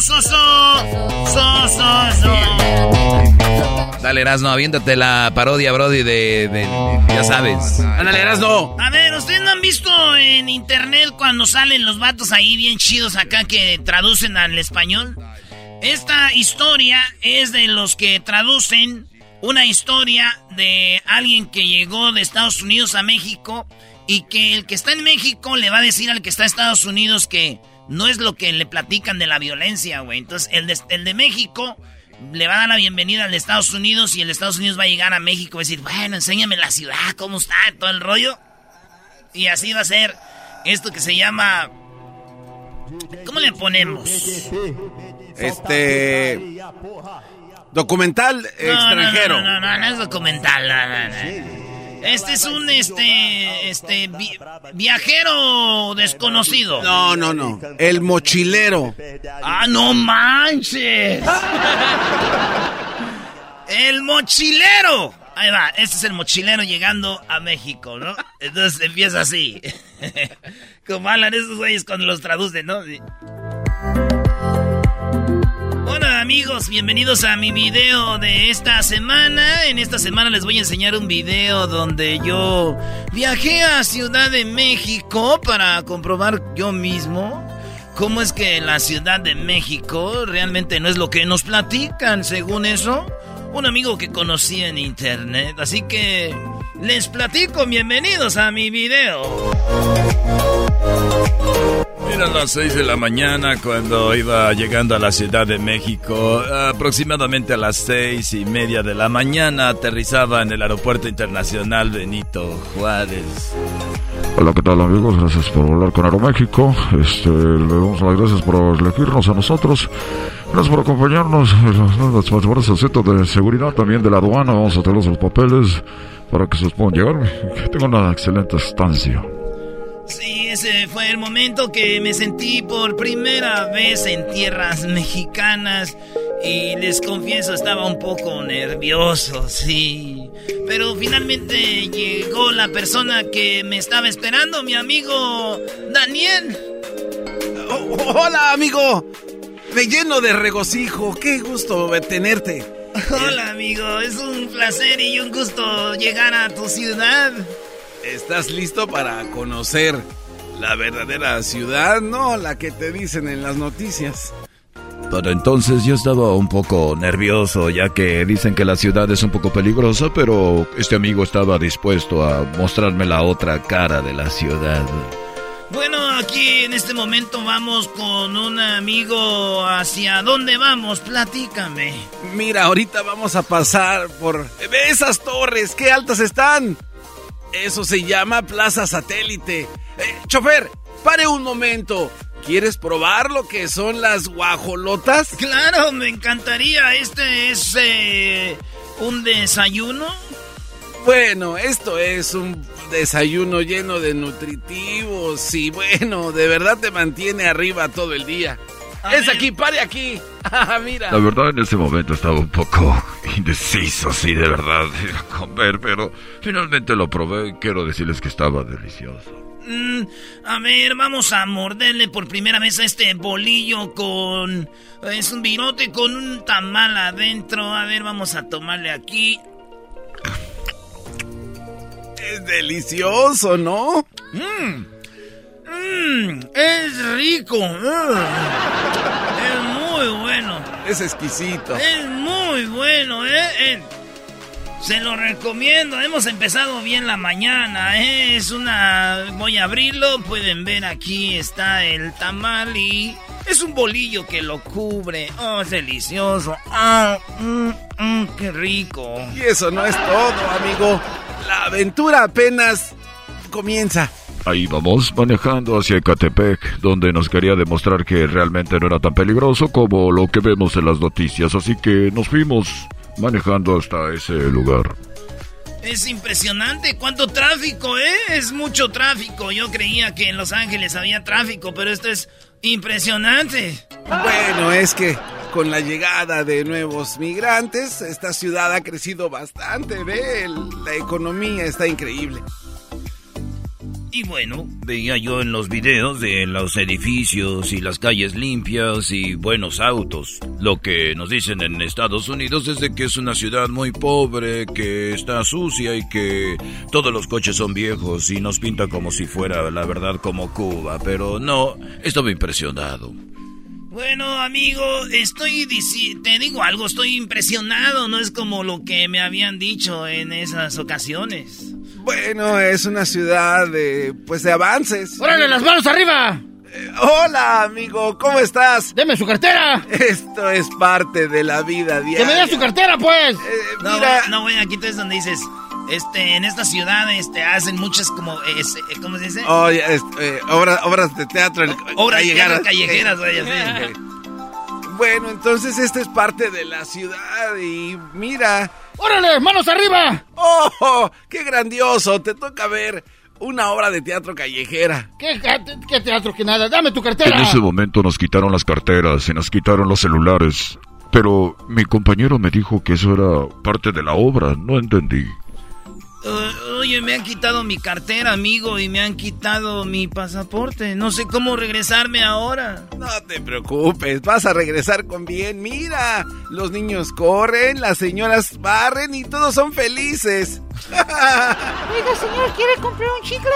¡So, so, so, so! ¡So! Dale, Erasno, aviéntate la parodia, Brody, de, de- de- ya sabes. Ándale, Erasno. A ver, ¿ustedes no han visto en internet cuando salen los vatos ahí bien chidos acá que traducen al español? Esta historia es de los que traducen una historia de alguien que llegó de Estados Unidos a México y que el que está en México le va a decir al que está en Estados Unidos que no es lo que le platican de la violencia, güey. Entonces, el de, el de México le va a dar la bienvenida al de Estados Unidos y el de Estados Unidos va a llegar a México y decir, bueno, enséñame la ciudad, cómo está, todo el rollo. Y así va a ser esto que se llama... ¿Cómo le ponemos? Este. Documental extranjero. No, no, no, no, no es documental. Este es un este este vi- viajero desconocido. No, no, no. El mochilero. Ah, no manches. El mochilero. Ahí va, este es el mochilero llegando a México, ¿no? Entonces empieza así. Como hablan esos güeyes cuando los traducen, ¿no? Amigos, bienvenidos a mi video de esta semana. En esta semana les voy a enseñar un video donde yo viajé a Ciudad de México para comprobar yo mismo cómo es que la Ciudad de México realmente no es lo que nos platican, según eso. Un amigo que conocí en internet. Así que les platico, bienvenidos a mi video. Eran las 6 de la mañana cuando iba llegando a la Ciudad de México. Aproximadamente a las seis y media de la mañana aterrizaba en el Aeropuerto Internacional Benito Juárez. Hola, ¿qué tal amigos? Gracias por volar con Aeroméxico. Este, le damos las gracias por elegirnos a nosotros. Gracias por acompañarnos. Las mejores centro de seguridad también de la aduana. Vamos a tener los papeles para que se los puedan llegar. Que una excelente estancia. Sí, ese fue el momento que me sentí por primera vez en tierras mexicanas y les confieso estaba un poco nervioso, sí. Pero finalmente llegó la persona que me estaba esperando, mi amigo Daniel. Oh, hola, amigo. Me lleno de regocijo. Qué gusto tenerte. Hola, amigo. Es un placer y un gusto llegar a tu ciudad. ¿Estás listo para conocer la verdadera ciudad? No la que te dicen en las noticias. Para entonces yo estaba un poco nervioso, ya que dicen que la ciudad es un poco peligrosa, pero este amigo estaba dispuesto a mostrarme la otra cara de la ciudad. Bueno, aquí en este momento vamos con un amigo. ¿Hacia dónde vamos? Platícame. Mira, ahorita vamos a pasar por... ¡Ve esas torres! ¡Qué altas están! Eso se llama Plaza Satélite. Eh, chofer, pare un momento. ¿Quieres probar lo que son las guajolotas? Claro, me encantaría. Este es eh, un desayuno. Bueno, esto es un desayuno lleno de nutritivos y bueno, de verdad te mantiene arriba todo el día. Es aquí, pare aquí. Ah, mira. La verdad en ese momento estaba un poco indeciso, sí, de verdad, a comer, pero finalmente lo probé y quiero decirles que estaba delicioso. Mm, a ver, vamos a morderle por primera vez a este bolillo con... Es un virote con un tamal adentro. A ver, vamos a tomarle aquí. Es delicioso, ¿no? Mmm. Mmm, es rico. Mm. Es muy bueno. Es exquisito. Es muy bueno, ¿eh? Eh, Se lo recomiendo. Hemos empezado bien la mañana, ¿eh? Es una... Voy a abrirlo. Pueden ver aquí está el tamal y... Es un bolillo que lo cubre. Oh, es delicioso. Ah, mm, mm, qué rico. Y eso no es todo, amigo. La aventura apenas comienza. Ahí vamos, manejando hacia Ecatepec, donde nos quería demostrar que realmente no era tan peligroso como lo que vemos en las noticias, así que nos fuimos manejando hasta ese lugar. Es impresionante cuánto tráfico, ¿eh? Es mucho tráfico. Yo creía que en Los Ángeles había tráfico, pero esto es impresionante. Bueno, es que con la llegada de nuevos migrantes, esta ciudad ha crecido bastante, ve, la economía está increíble. Y bueno, veía yo en los videos de los edificios y las calles limpias y buenos autos. Lo que nos dicen en Estados Unidos es que es una ciudad muy pobre, que está sucia y que todos los coches son viejos y nos pinta como si fuera, la verdad, como Cuba. Pero no, estaba impresionado. Bueno, amigo, estoy te digo algo, estoy impresionado, no es como lo que me habían dicho en esas ocasiones. Bueno, es una ciudad de, pues, de avances. ¡Órale, las manos arriba! Eh, hola, amigo, ¿cómo estás? ¡Deme su cartera! Esto es parte de la vida diaria. ¡Que me dé su cartera, pues! No, mira. no, güey, aquí es donde dices, este, en esta ciudad, este, hacen muchas como, es- eh, ¿cómo se dice? Oye, es- eh, obra- obras de teatro. el- Obras de teatro callejeras. callejeras, güey, así. Bueno, entonces esta es parte de la ciudad y mira. ¡Órale, manos arriba! ¡Oh, qué grandioso! Te toca ver una obra de teatro callejera. ¿Qué, qué teatro que nada? ¡Dame tu cartera! En ese momento nos quitaron las carteras y nos quitaron los celulares. Pero mi compañero me dijo que eso era parte de la obra. No entendí. Oye, me han quitado mi cartera, amigo, y me han quitado mi pasaporte. No sé cómo regresarme ahora. No te preocupes, vas a regresar con bien. Mira, los niños corren, las señoras barren y todos son felices. Oiga, señor, ¿quiere comprar un chicle?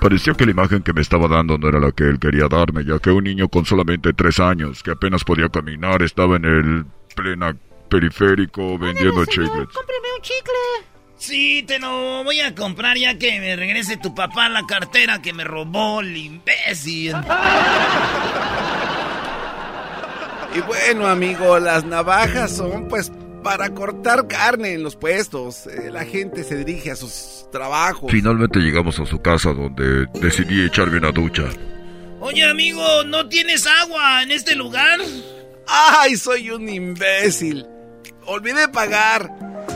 Parecía que la imagen que me estaba dando no era la que él quería darme, ya que un niño con solamente tres años, que apenas podía caminar, estaba en el plena periférico vendiendo chiclets. Cómpreme un chicle. Sí, te lo voy a comprar ya que me regrese tu papá la cartera que me robó el imbécil. Y bueno, amigo, las navajas son pues para cortar carne en los puestos. Eh, la gente se dirige a sus trabajos. Finalmente llegamos a su casa donde decidí echarme una ducha. Oye, amigo, ¿no tienes agua en este lugar? ¡Ay, soy un imbécil! Olvidé pagar.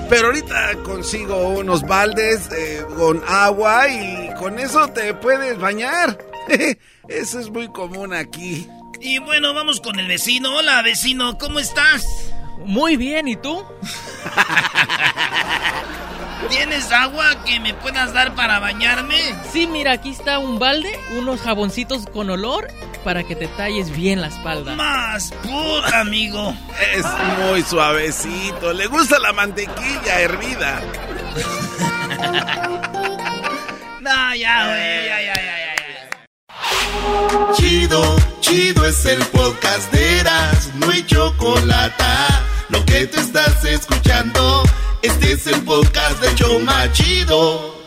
Pero ahorita consigo unos baldes eh, con agua y con eso te puedes bañar. Eso es muy común aquí. Y bueno, vamos con el vecino. Hola, vecino, ¿cómo estás? Muy bien, ¿y tú? ¿Tienes agua que me puedas dar para bañarme? Sí, mira, aquí está un balde, unos jaboncitos con olor para que te talles bien la espalda. Más put, amigo. Es muy suavecito. Le gusta la mantequilla hervida. No, ya, güey, ya, ya, ya. Chido, chido es el podcast de Eras, no hay chocolate. Lo que te estás escuchando, este es el podcast de Choma Chido.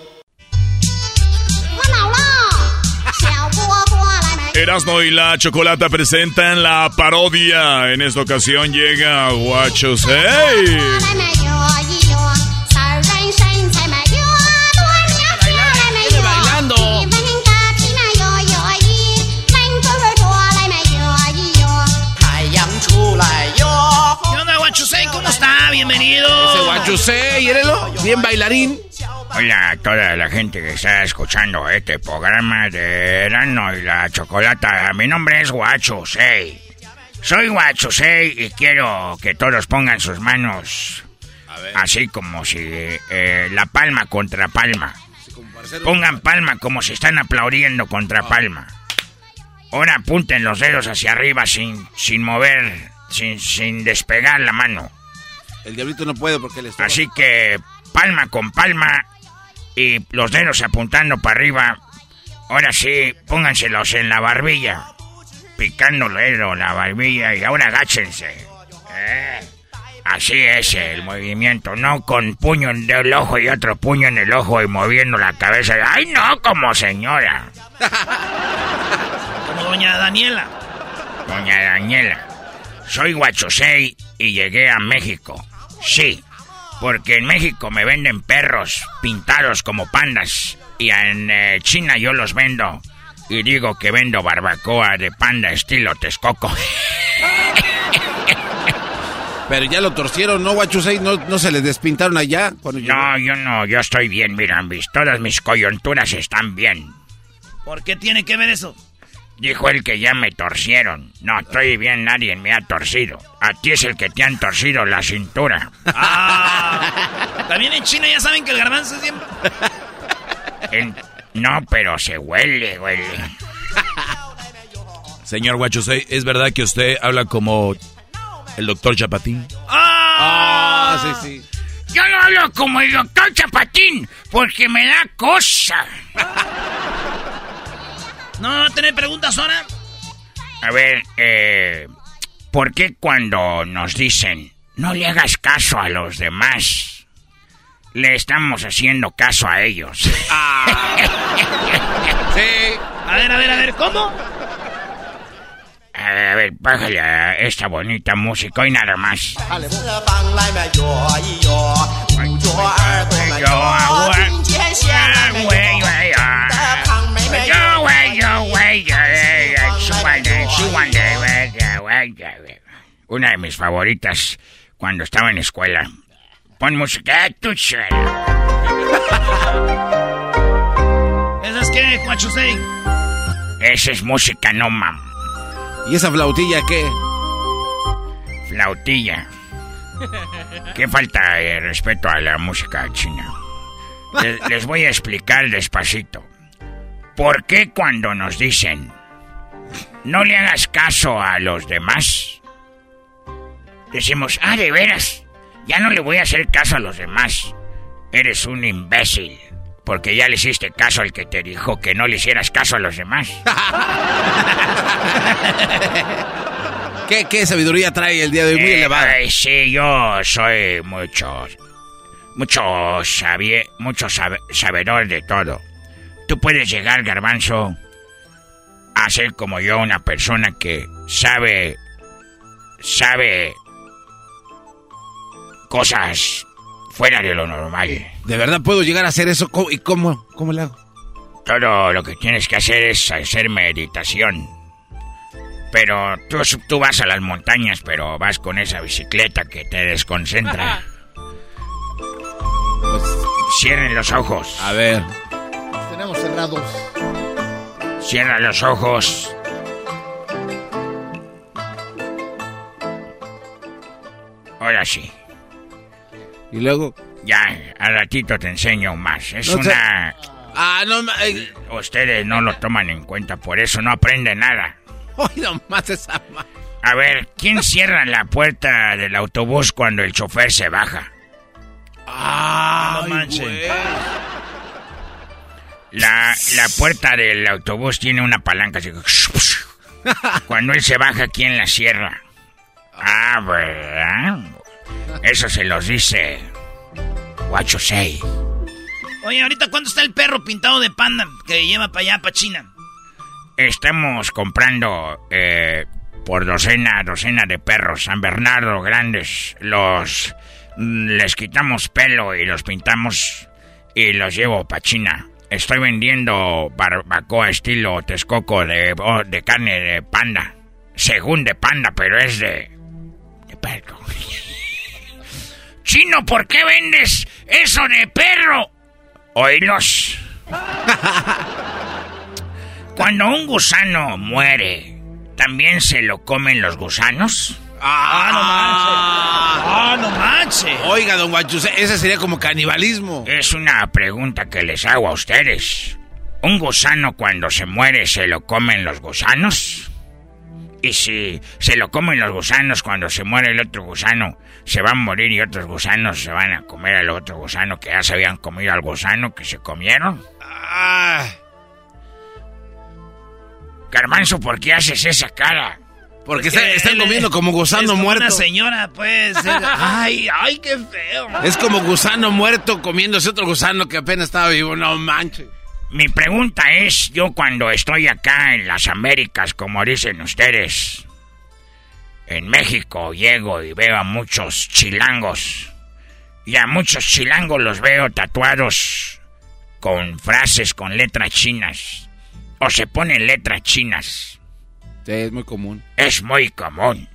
Erasmo y la Chocolata presentan la parodia. En esta ocasión llega Guachos. ¡Hey! bailando. ¿Qué onda, Guachusei? ¿Cómo está? Bienvenido. Ese guachusei, érelo, bien bailarín. Hola a toda la gente que está escuchando este programa de Erano y la Chocolata. Mi nombre es Guachusei. Soy Guachusei y quiero que todos pongan sus manos así como si eh, la palma contra palma. Pongan palma como si están aplaudiendo contra palma. Ahora apunten los dedos hacia arriba sin, sin mover, sin, sin despegar la mano. El diablito no puede porque él está. Así que palma con palma y los dedos apuntando para arriba. Ahora sí, pónganselos en la barbilla. Picándole la barbilla y ahora agáchense. Eh, Así es el movimiento, no con puño en el ojo y otro puño en el ojo y moviendo la cabeza. ¡Ay, no, como señora! Como doña Daniela. Doña Daniela, soy Huachosei y llegué a México. Sí, porque en México me venden perros pintados como pandas y en eh, China yo los vendo y digo que vendo barbacoa de panda estilo Texcoco. Pero ya lo torcieron, ¿no, Guachusei? ¿No, no se les despintaron allá? Cuando llegó? No, yo no, yo estoy bien, mira, mis, todas mis coyunturas están bien. ¿Por qué tiene que ver eso? Dijo él que ya me torcieron. No, estoy bien, nadie me ha torcido. A ti es el que te han torcido la cintura. Ah, también en China ya saben que el garbanzo es bien... no, pero se huele, huele. Señor Guachusei, ¿es verdad que usted habla como el doctor Chapatín? ¡Ah! sí, sí. Yo no hablo como el doctor Chapatín porque me da cosa. ¿No tener preguntas ahora? A ver, eh, ¿por qué cuando nos dicen no le hagas caso a los demás, le estamos haciendo caso a ellos? Ah. sí. A ver, a ver, a ver, ¿cómo? A ver, a ver, bájale a esta bonita música y nada más. Una de mis favoritas cuando estaba en escuela. Pon música, tu ¿Esas qué, Juachusei? Esa es música, no mam. ¿Y esa flautilla qué? Flautilla. ¿Qué falta de respeto a la música china? Les, les voy a explicar despacito. ¿Por qué cuando nos dicen no le hagas caso a los demás? Decimos, ah, de veras, ya no le voy a hacer caso a los demás. Eres un imbécil, porque ya le hiciste caso al que te dijo que no le hicieras caso a los demás. ¿Qué, ¿Qué, sabiduría trae el día de hoy? Muy Eh, elevada. sí, yo soy mucho, mucho, sabie, mucho sabe- sabedor de todo. Tú puedes llegar, garbanzo, a ser como yo, una persona que sabe, sabe cosas fuera de lo normal. ¿De verdad puedo llegar a hacer eso? ¿Cómo- ¿Y cómo? ¿Cómo le hago? Todo lo que tienes que hacer es hacer meditación. Pero tú, tú vas a las montañas, pero vas con esa bicicleta que te desconcentra. Cierren los ojos. A ver. Los tenemos cerrados. Cierra los ojos. Ahora sí. Y luego. Ya, al ratito te enseño más. Es No sé- una. Ah, no ma- Ustedes no lo toman en cuenta, por eso no aprenden nada. Ay, nomás esa. A ver, ¿quién cierra la puerta del autobús cuando el chofer se baja? Ah, no manchen. La, la puerta del autobús tiene una palanca así. Cuando él se baja, ¿quién la cierra? Ah, ¿verdad? Eso se los dice. Guacho Sei. Oye, ahorita ¿cuánto está el perro pintado de panda que lleva para allá, para China? Estamos comprando eh, por docena, docena de perros San Bernardo grandes. Los les quitamos pelo y los pintamos y los llevo para China. Estoy vendiendo barbacoa estilo Texcoco de, oh, de carne de panda. Según de panda, pero es de... de perro. Chino, ¿por qué vendes eso de perro? Oílos. Cuando un gusano muere, ¿también se lo comen los gusanos? Ah, no manches. Oiga, don Guachuse, ese sería como canibalismo. Es una pregunta que les hago a ustedes. ¿Un gusano cuando se muere se lo comen los gusanos? Y si se lo comen los gusanos cuando se muere el otro gusano, se van a morir y otros gusanos se van a comer al otro gusano que ya se habían comido al gusano que se comieron. Ah. Garmanzo, ¿por qué haces esa cara? Porque Es que está- están comiendo como gusano es como muerto. Una señora, pues. ay, ay, qué feo. Es como gusano muerto comiéndose otro gusano que apenas estaba vivo. No manches. Mi pregunta es, yo cuando estoy acá en las Américas, como dicen ustedes, en México llego y veo a muchos chilangos. Y a muchos chilangos los veo tatuados con frases con letras chinas. O se ponen letras chinas. Sí, es muy común. Es muy común.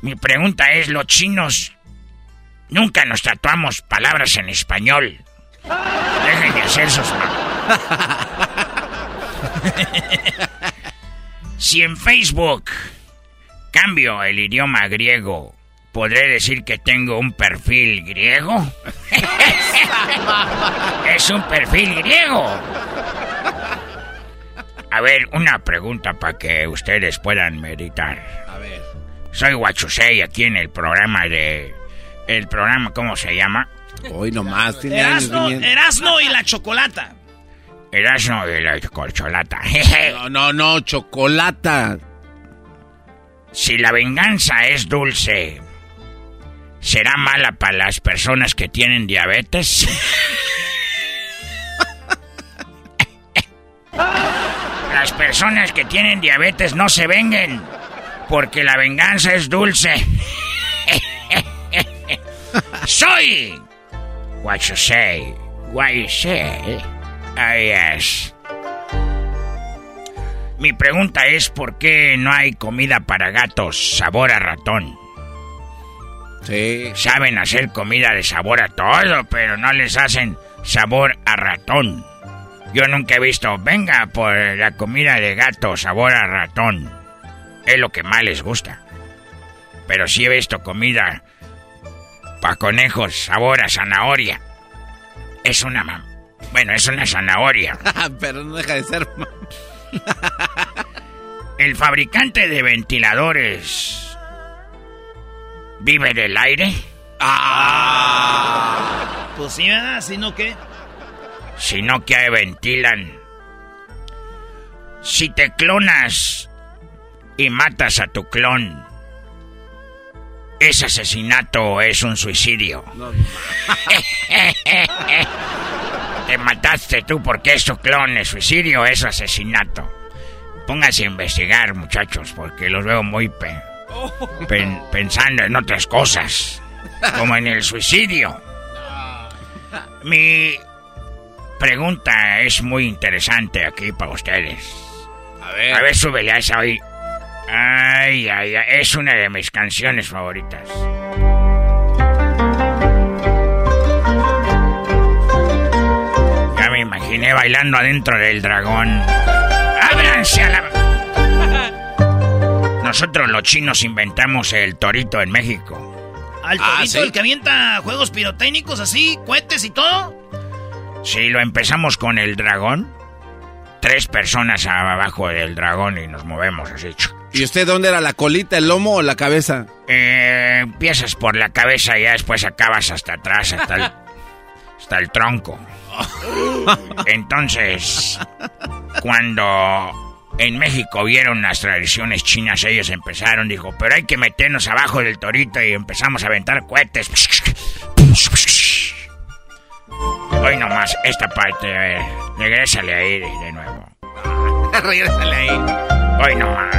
Mi pregunta es, los chinos nunca nos tatuamos palabras en español. Dejen de hacer sus... si en Facebook cambio el idioma griego, ¿Podré decir que tengo un perfil griego? es un perfil griego. A ver, una pregunta para que ustedes puedan meditar. A ver. Soy Guachusei aquí en el programa de... El programa, ¿cómo se llama? Hoy nomás tiene Erasno. Erasno y la chocolata. Erasmo de la corcholata. No, no, no, chocolata. Si la venganza es dulce, ¿será mala para las personas que tienen diabetes? las personas que tienen diabetes no se venguen, porque la venganza es dulce. Soy what you say, what you say. Ah, yes. Mi pregunta es por qué no hay comida para gatos sabor a ratón. Sí. Saben hacer comida de sabor a todo, pero no les hacen sabor a ratón. Yo nunca he visto, venga por la comida de gato sabor a ratón. Es lo que más les gusta. Pero sí he visto comida para conejos sabor a zanahoria. Es una mam- Bueno, es una zanahoria. Pero no deja de ser. El fabricante de ventiladores vive del aire. Pues sí, ¿verdad? Sino que. Sino que ventilan. Si te clonas y matas a tu clon, ¿es asesinato o es un suicidio? te mataste tú porque es tu clon, es suicidio o es asesinato. Pónganse a investigar, muchachos, porque los veo muy pe- pen- pensando en otras cosas, como en el suicidio. Mi pregunta es muy interesante aquí para ustedes. A ver. A ver, súbele a esa hoy. Ay, ay, ay, es una de mis canciones favoritas. Ya me imaginé bailando adentro del dragón. ¡Ábranse a la... Nosotros los chinos inventamos el torito en México. Al Ah, torito, ¿sí? el que avienta juegos pirotécnicos así, cohetes y todo. Sí, lo empezamos con el dragón. Tres personas abajo del dragón y nos movemos así. ¿Y usted dónde era? ¿La colita, el lomo o la cabeza? Eh, empiezas por la cabeza y ya después acabas hasta atrás, hasta el, hasta el tronco. Entonces, cuando en México vieron las tradiciones chinas, ellos empezaron, dijo, pero hay que meternos abajo del torito y empezamos a aventar cohetes. Hoy nomás, esta parte, a ver, regrésale ahí de, de nuevo. Regrésale ahí. Hoy nomás.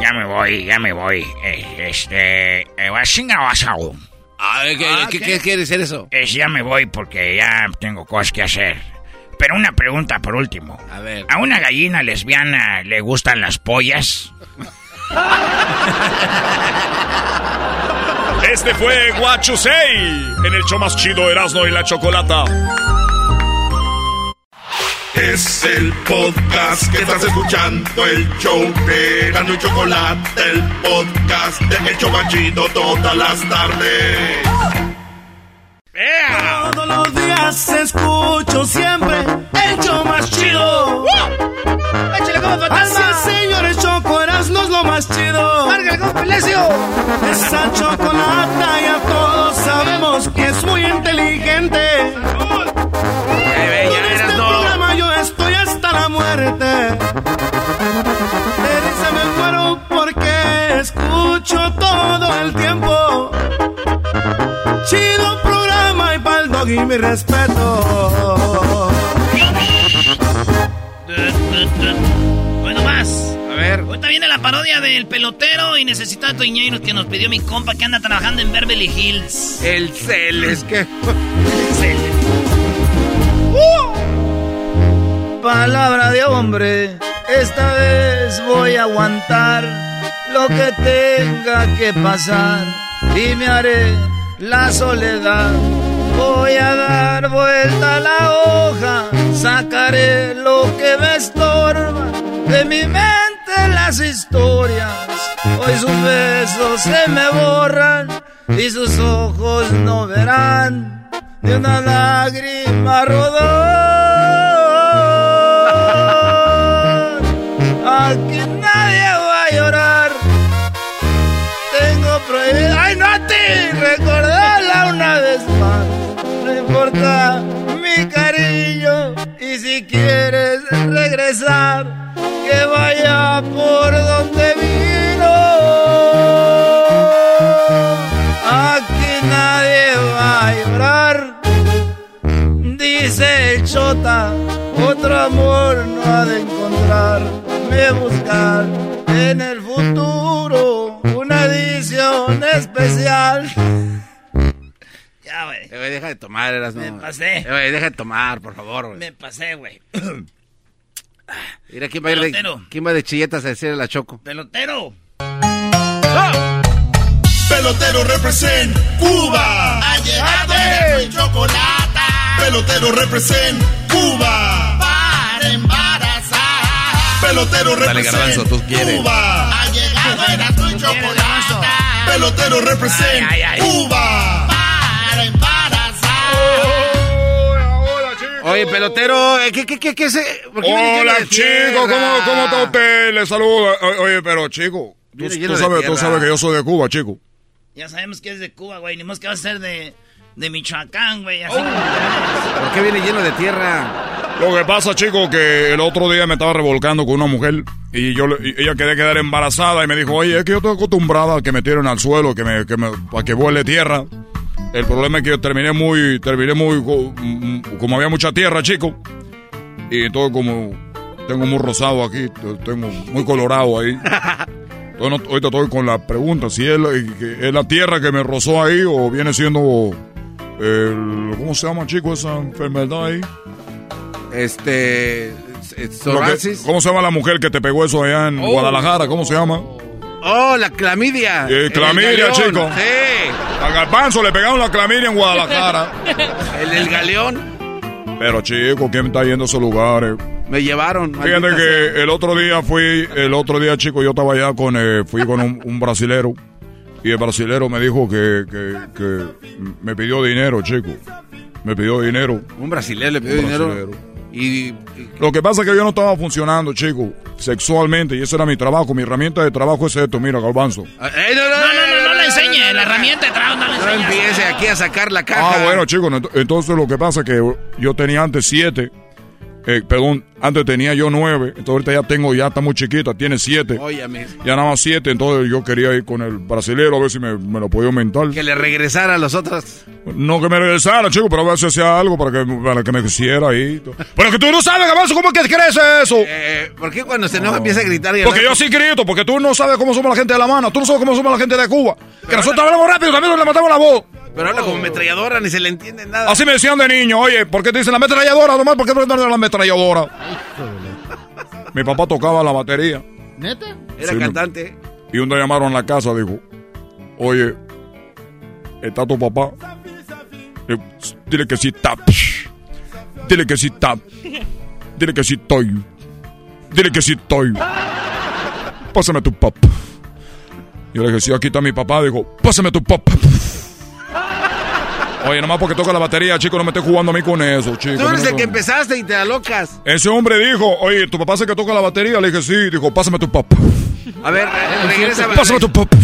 Ya me voy, ya me voy. Eh, este. Eh, Wasinga Wasau. A ver, ¿qué, qué- qué quiere decir eso? Es, ya me voy porque ya tengo cosas que hacer. Pero una pregunta por último. A ver. ¿A una gallina lesbiana le gustan las pollas? Este fue Guachusei en el show más chido Erasmo y la Chocolata. Es el podcast que estás escuchando, el show de Erasmo y Chocolate, el podcast de El Chobachito todas las tardes. Todos los días escucho siempre el show más chido. ¡Échale como Así es, señores, Choco Erasmo es lo más chido. ¡Márgale como Pelesio! Esa chocolata ya todos sabemos que es muy inteligente. Con este programa yo estoy hasta la muerte. De risa me muero porque escucho todo el tiempo. Chido programa y pa'l doggy mi respeto. Bueno, más. A ver. Ahorita viene la parodia del pelotero y necesito a Toñeiro que nos pidió mi compa que anda trabajando en Beverly Hills. El Celes, que. Palabra de hombre, esta vez voy a aguantar lo que tenga que pasar y me haré la soledad. Voy a dar vuelta a la hoja, sacaré lo que me estorba De mi mente las historias, hoy sus besos se me borran y sus ojos no verán de una lágrima rodar. Aquí nadie va a llorar. Tengo prohibido. ¡Ay, Nati! Recordarla quieres regresar, que vaya por donde vino. Aquí nadie va a llorar. Dice el chota, otro amor no ha de encontrarme buscar en el futuro una edición especial. Ya, güey. Eh, deja de tomar, eras Me pasé. Eh, güey, deja de tomar, por favor, güey. Me pasé, güey. Mira, ¿quién va, a ir de. ¿quién va de chilletas a decirle a la Choco? Pelotero. Pelotero represent Cuba. Ha llegado el chocolate. Pelotero represent Cuba. Para embarazar. Pelotero Dale, represent Garbanzo, tú quieres. Cuba. Ha llegado el chocolate. Pelotero represent Ay, ay, ay. Cuba. Oye, pelotero, eh, ¿qué, qué, qué, qué se...? por qué viene lleno Hola, chico? ¿cómo, ¿cómo está usted? Le saludo. Oye, pero chico, tú, sabes, tú sabes que yo soy de Cuba, chico. Ya sabemos que es de Cuba, güey. Ni más que va a ser de, de Michoacán, güey. Así ¿Por qué viene lleno de tierra? Lo que pasa, chico, que el otro día me estaba revolcando con una mujer y yo le- y ella quería quedar embarazada y me dijo, oye, es que yo estoy acostumbrada a que me tiren al suelo, que me, que me, para que vuele tierra. El problema es que yo terminé muy, terminé muy, mm, como había mucha tierra, chico. Y todo como, tengo muy rosado aquí, tengo muy colorado ahí. Entonces, ahorita estoy con la pregunta si es la, que es la tierra que me rozó ahí o viene siendo, el, ¿cómo se llama, chico, esa enfermedad ahí? Este... Que-. ¿Cómo se llama la mujer que te pegó eso allá en Oh. Guadalajara? ¿Cómo se llama? Oh, la clamidia. Eh, clamidia, chico. Sí. A Garbanzo le pegaron la clamidia en Guadalajara. El del galeón. Pero chico, ¿quién está yendo a esos lugares? Me llevaron. Fíjate sea. que el otro día fui, el otro día, chico, yo estaba allá con, eh, fui con un, un brasilero. Y el brasilero me dijo que, que, que me pidió dinero, chico. Me pidió dinero. Un brasileño le pidió Un dinero. brasilero. Y... Lo que pasa es que yo no estaba funcionando, chico, sexualmente. Y ese era mi trabajo. Mi herramienta de trabajo es esto, mira, Galbanzo. Ey, no, no, No, no, no, no le enseñe. La herramienta de trabajo no le No enseñe. empiece aquí a sacar la caja. Ah, bueno, chicos, ent- entonces lo que pasa es que yo tenía antes siete, eh, perdón, antes tenía yo nueve, entonces ahorita ya tengo, ya está muy chiquita, tiene siete. Óyame. Ya nada más siete, entonces yo quería ir con el brasilero a ver si me, me lo podía aumentar. Que le regresara a los otros. No que me regresara, chico, pero a ver si hacía algo para que, para que me quisiera ahí. Pero que tú no sabes, Gabanzo, ¿cómo que crees eso? Eh, ¿Por qué cuando se enoja empieza a gritar y Porque yo sí grito, porque tú no sabes cómo somos la gente de La Mano, tú no sabes cómo somos la gente de Cuba. Que nosotros hablamos rápido, también nos levantamos la voz. Pero habla como metralladora, ni se le entiende nada. Así me decían de niño, oye, ¿por qué te dicen la ametralladora? Nomás, ¿por qué no la ametralladora? Mi papá tocaba la batería. ¿Neta? Era Sí, me- cantante. Y un día llamaron a la casa, dijo, oye, ¿está tu papá? Le digo, Dile que sí está. Dile que sí está. Dile que sí estoy. Dile que sí estoy. Pásame tu papá. Yo le dije, sí, aquí está mi papá. Dijo, pásame tu papá. Oye, nomás porque toca la batería, chico, no me estés jugando a mí con eso, chico. Tú eres no el que empezaste y te da locas. Ese hombre dijo, oye, ¿tu papá sé que toca la batería? Le dije, sí. Dijo, pásame tu papá. A ver, regresa. Pásame tu papá.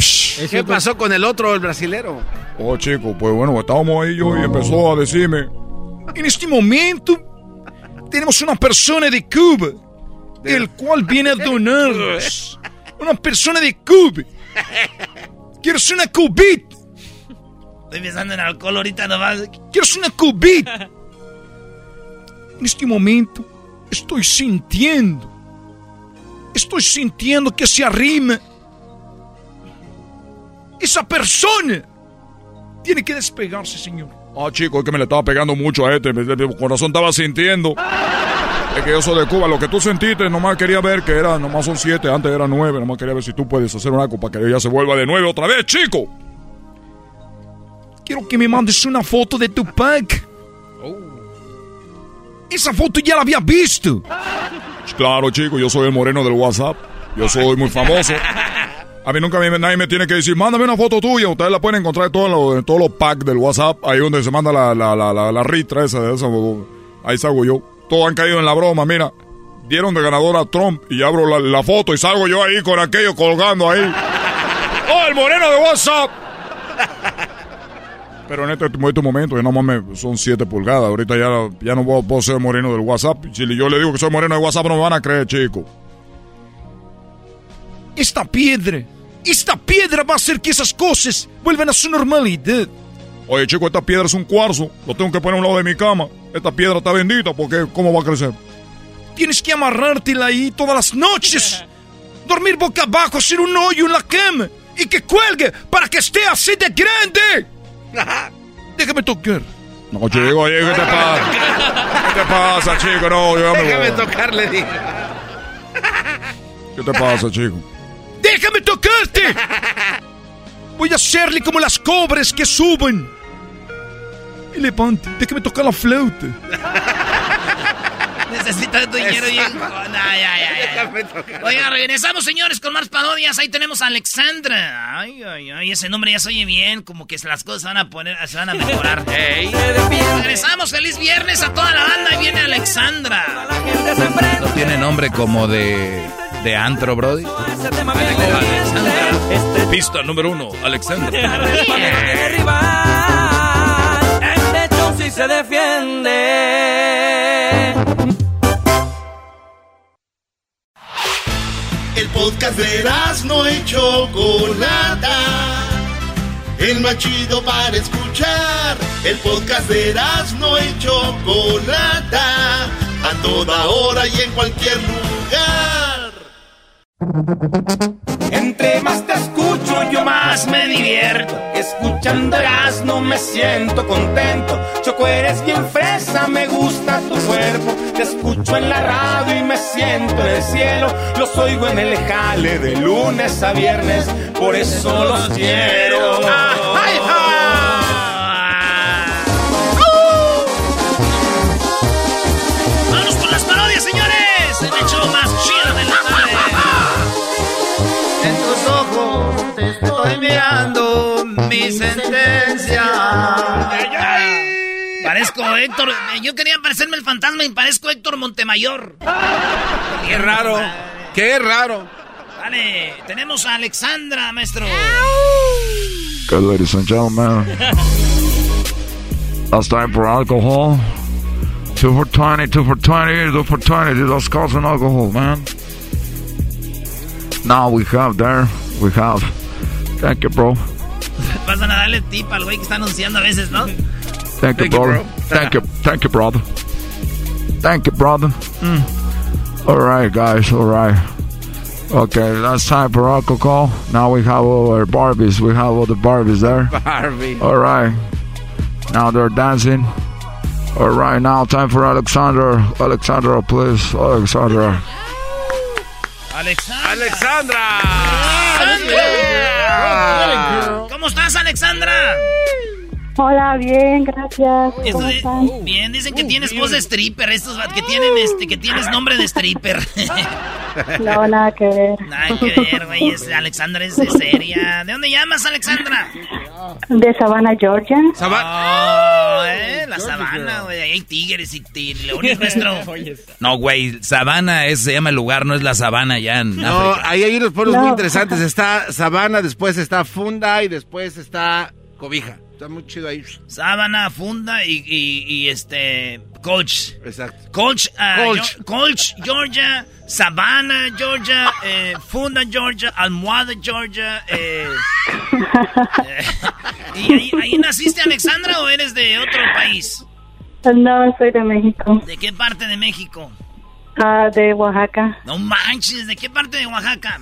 ¿Qué pasó con el otro, el brasilero? Oh, chico, pues bueno, estábamos ahí yo y empezó a decirme, en este momento tenemos una persona de Cuba, el cual viene a donarnos. Una persona de Cuba. ¿Quieres una cubita? Estoy pensando en alcohol ahorita nomás. ¿Quieres una cubita? En este momento estoy sintiendo, estoy sintiendo que se arrima. Esa persona tiene que despegarse, señor. Ah, chico, es que me le estaba pegando mucho a este. me- Mi corazón estaba sintiendo. Es que yo soy de Cuba. Lo que tú sentiste, nomás quería ver que era, nomás son siete, antes era nueve. Nomás quería ver si tú puedes hacer una para que ella se vuelva de nueve otra vez, chico. Quiero que me mandes una foto de tu pack. Esa foto ya la había visto. claro, chico, yo soy el moreno del WhatsApp. Yo soy muy famoso. A mí nunca me, nadie me tiene que decir, mándame una foto tuya. Ustedes la pueden encontrar en todos los, en todos los packs del WhatsApp, ahí donde se manda la, la, la, la, la ritra esa, de esa. Ahí salgo yo. Todos han caído en la broma, mira. Dieron de ganador a Trump y abro la, la foto y salgo yo ahí con aquello colgando ahí. ¡Oh, el moreno de WhatsApp! Pero en este, en este momento, no mames, son 7 pulgadas. Ahorita ya, ya no puedo, puedo ser moreno del WhatsApp. Si yo le digo que soy moreno del WhatsApp, no me van a creer, chico. Esta piedra, esta piedra va a hacer que esas cosas vuelvan a su normalidad. Oye, chico, esta piedra es un cuarzo. Lo tengo que poner a un lado de mi cama. Esta piedra está bendita porque ¿cómo va a crecer? Tienes que amarrártela ahí todas las noches. Dormir boca abajo, hacer un hoyo en la cama y que cuelgue para que esté así de grande. Déjame tocar. No, chico, oye, ¿qué te pasa? ¿Qué te pasa, chico? No, yo me Déjame voy. tocarle, digo. ¿Qué te pasa, chico? ¡Déjame tocarte! Voy a hacerle como las cobras que suben. Y levante, déjame tocar la flauta. Necesita tu dinero bien. No, ya, ya, ya. Oiga, regresamos, señores, con más parodias. Ahí tenemos a Alexandra. Ay, ay, ay, ese nombre ya se oye bien. Como que las cosas van a poner, se van a mejorar. Regresamos, feliz viernes a toda la banda. Ahí viene Alexandra. ¿No tiene nombre como de, de antro, Brody? Pista número uno, Alexander. Este show sí se defiende. Podcast de no y Chocolata. El más chido para escuchar. El podcast de no y Chocolata. A toda hora y en cualquier lugar. Entre más te escucho, yo más me divierto. Escuchando no me siento contento. Choco, eres bien fresa, me gusta tu cuerpo. Te escucho en la radio y me siento en el cielo. Los oigo en el jale de lunes a viernes. Por eso los quiero. ¡Ay, Vamos con las parodias, señores. El hecho más chido de la tarde. En tus ojos te estoy mirando mi sentencia. Parezco Héctor. Yo quería parecerme el fantasma y parezco Héctor Montemayor. Qué raro. Qué raro. Vale, tenemos a Alexandra, maestro. Okay, ladies and gentlemen, it's time for alcohol. Two for 20, two for 20, two for 20. That's causing alcohol, man. Now we have there, we have. Thank you, bro. Pasan a darle tip al güey que está anunciando a veces, ¿no? Thank you, Thank you, brother. bro. Thank you, thank you, brother. Thank you, brother. Mm. All right, guys. All right. Okay, that's time for alcohol. Now we have our Barbies. We have all the Barbies there. Barbie. All right. Now they're dancing. All right, now time for Alexander. Alexandra, please. Alexandra. Alexandra. Alexandra. ¿Cómo estás, Alexandra? Hola, bien, gracias. ¿Cómo están? bien, dicen que tienes voz de stripper, estos que tienen este, que tienes nombre de stripper. No, nada que ver. Nada que ver, güey, Alexandra es de seria. ¿De dónde llamas, Alexandra? De Savannah, Georgia. Oh, eh, la sabana, güey, ahí hay tigres y, leones nuestro. No, güey, Sabana es, se llama el lugar, no es la sabana ya en No, África. ahí hay unos pueblos No. muy interesantes. Está Sabana, después está Funda y después está Cobija. Está muy chido ahí. Sábana, funda y, y, y, este. Coach. Exacto. Coach, ah, Colch. Yo- Colch, Georgia. Savannah, Georgia. eh, funda, Georgia. Almohada, Georgia. eh, eh, ¿Y ahí, ahí naciste, Alexandra, o eres de otro país? No, soy de México. ¿De qué parte de México? Ah, de Oaxaca. No manches, ¿de qué parte de Oaxaca?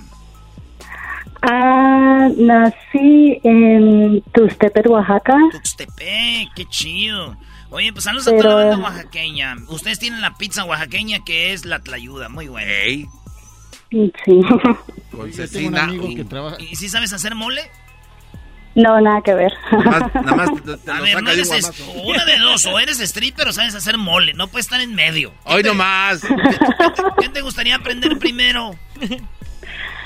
Ah, nací en Tuxtepec, Oaxaca. Tuxtepec, qué chido. Oye, pues saludos a Pero- toda la banda oaxaqueña. Ustedes tienen la pizza oaxaqueña que es la tlayuda, muy buena. Sí. Con amigo que trabaja. ¿Y si sabes hacer mole? No, nada que ver. Nada más te, A lo ver, no eres es- una de dos, o eres stripper o sabes hacer mole, no puedes estar en medio. Hoy nomás. ¿Qué te gustaría aprender primero?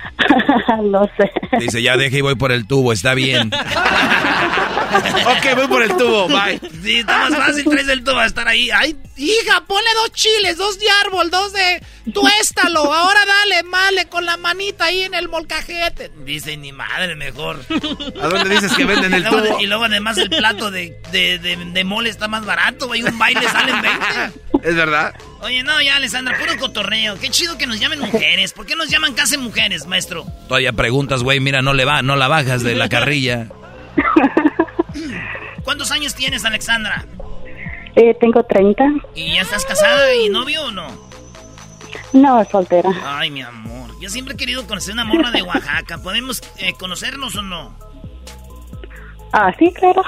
no sé. Dice, ya deje y voy por el tubo, está bien. ok, voy por el tubo, bye. Sí, está más fácil, traes el tubo a estar ahí. Ay, hija, ponle dos chiles, dos de árbol, dos de tuéstalo. Ahora dale, male con la manita ahí en el molcajete. Dice, ni madre, mejor. ¿A dónde dices que venden el Y luego- tubo? Y luego además el plato de, de, de, de mole está más barato, güey. Un baile salen 20. Es verdad. Oye, no, ya, Alessandra, puro cotorreo. Qué chido que nos llamen mujeres. ¿Por qué nos llaman casi mujeres, maestro? Todavía preguntas, güey, mira, no le va, no la bajas de la carrilla. ¿Cuántos años tienes, Alexandra? Eh, tengo 30. ¿Y ya estás casada y novio o no? No, soltera. Ay, mi amor. Yo siempre he querido conocer una morra de Oaxaca. ¿Podemos eh, conocernos o no? Ah, sí, claro.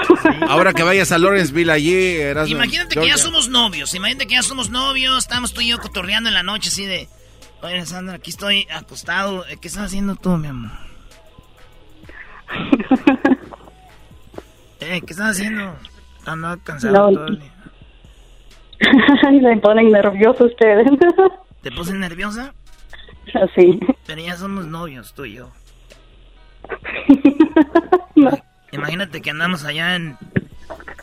Ahora que vayas a Lawrenceville allí, eras Imagínate que ya somos novios. Imagínate que ya somos novios. Estamos tú y yo cotorreando en la noche así de... Oye, Alessandra, aquí estoy acostado. Eh, ¿Qué estás haciendo tú, mi amor? Eh, ¿qué estás haciendo? Ando cansado No. todo el día. Me ponen nervioso ustedes. ¿Te puse nerviosa? Sí. Pero ya somos novios, tú y yo. Imagínate que andamos allá en...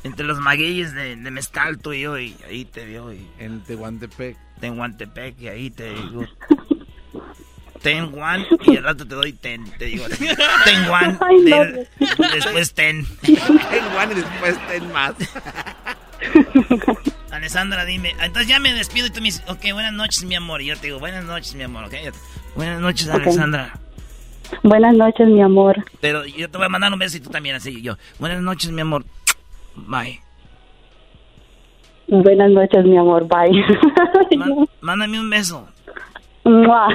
Entre los magueyes de, de Mezcal, tú y yo, y ahí te veo. Y, en Tehuantepec. Tehuantepec, y ahí te digo... Ten one, y al rato te doy ten, te digo. Ten ten, después ten. Ten one y después ten más. Alessandra, dime. Entonces ya me despido y tú me dices, ok, buenas noches, mi amor. Y yo te digo, buenas noches, mi amor, ok. Buenas noches, Ok. Alessandra. Buenas noches, mi amor. Pero yo te voy a mandar un beso y tú también, así yo. Buenas noches, mi amor. Bye. Buenas noches, mi amor. Bye. Mándame un beso. Mua.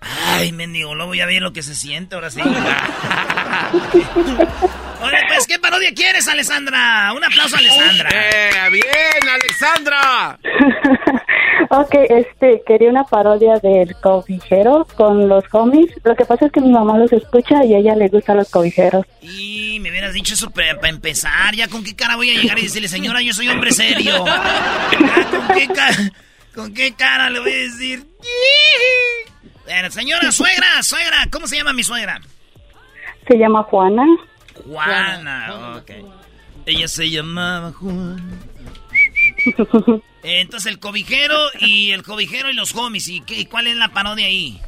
Ay, mendigo, luego ya vi lo que se siente, ahora sí. Oye, pues, ¿qué parodia quieres, Alessandra? Un aplauso a Alessandra. Eh, bien, Alexandra. Ok, este, quería una parodia del cobijero con los homies. Lo que pasa es que mi mamá los escucha y a ella le gustan los cobijeros. Y me hubieras dicho eso para empezar. ¿Ya con qué cara voy a llegar y decirle, señora, yo soy hombre serio? ¿Ya con, qué cara, ¿Con qué cara le voy a decir? Bueno, señora, suegra, suegra, ¿cómo se llama mi suegra? Se llama Juana. Juana, ok. Ella se llamaba Juan. Entonces el cobijero y el cobijero y los homies. ¿Y qué, cuál es la parodia ahí?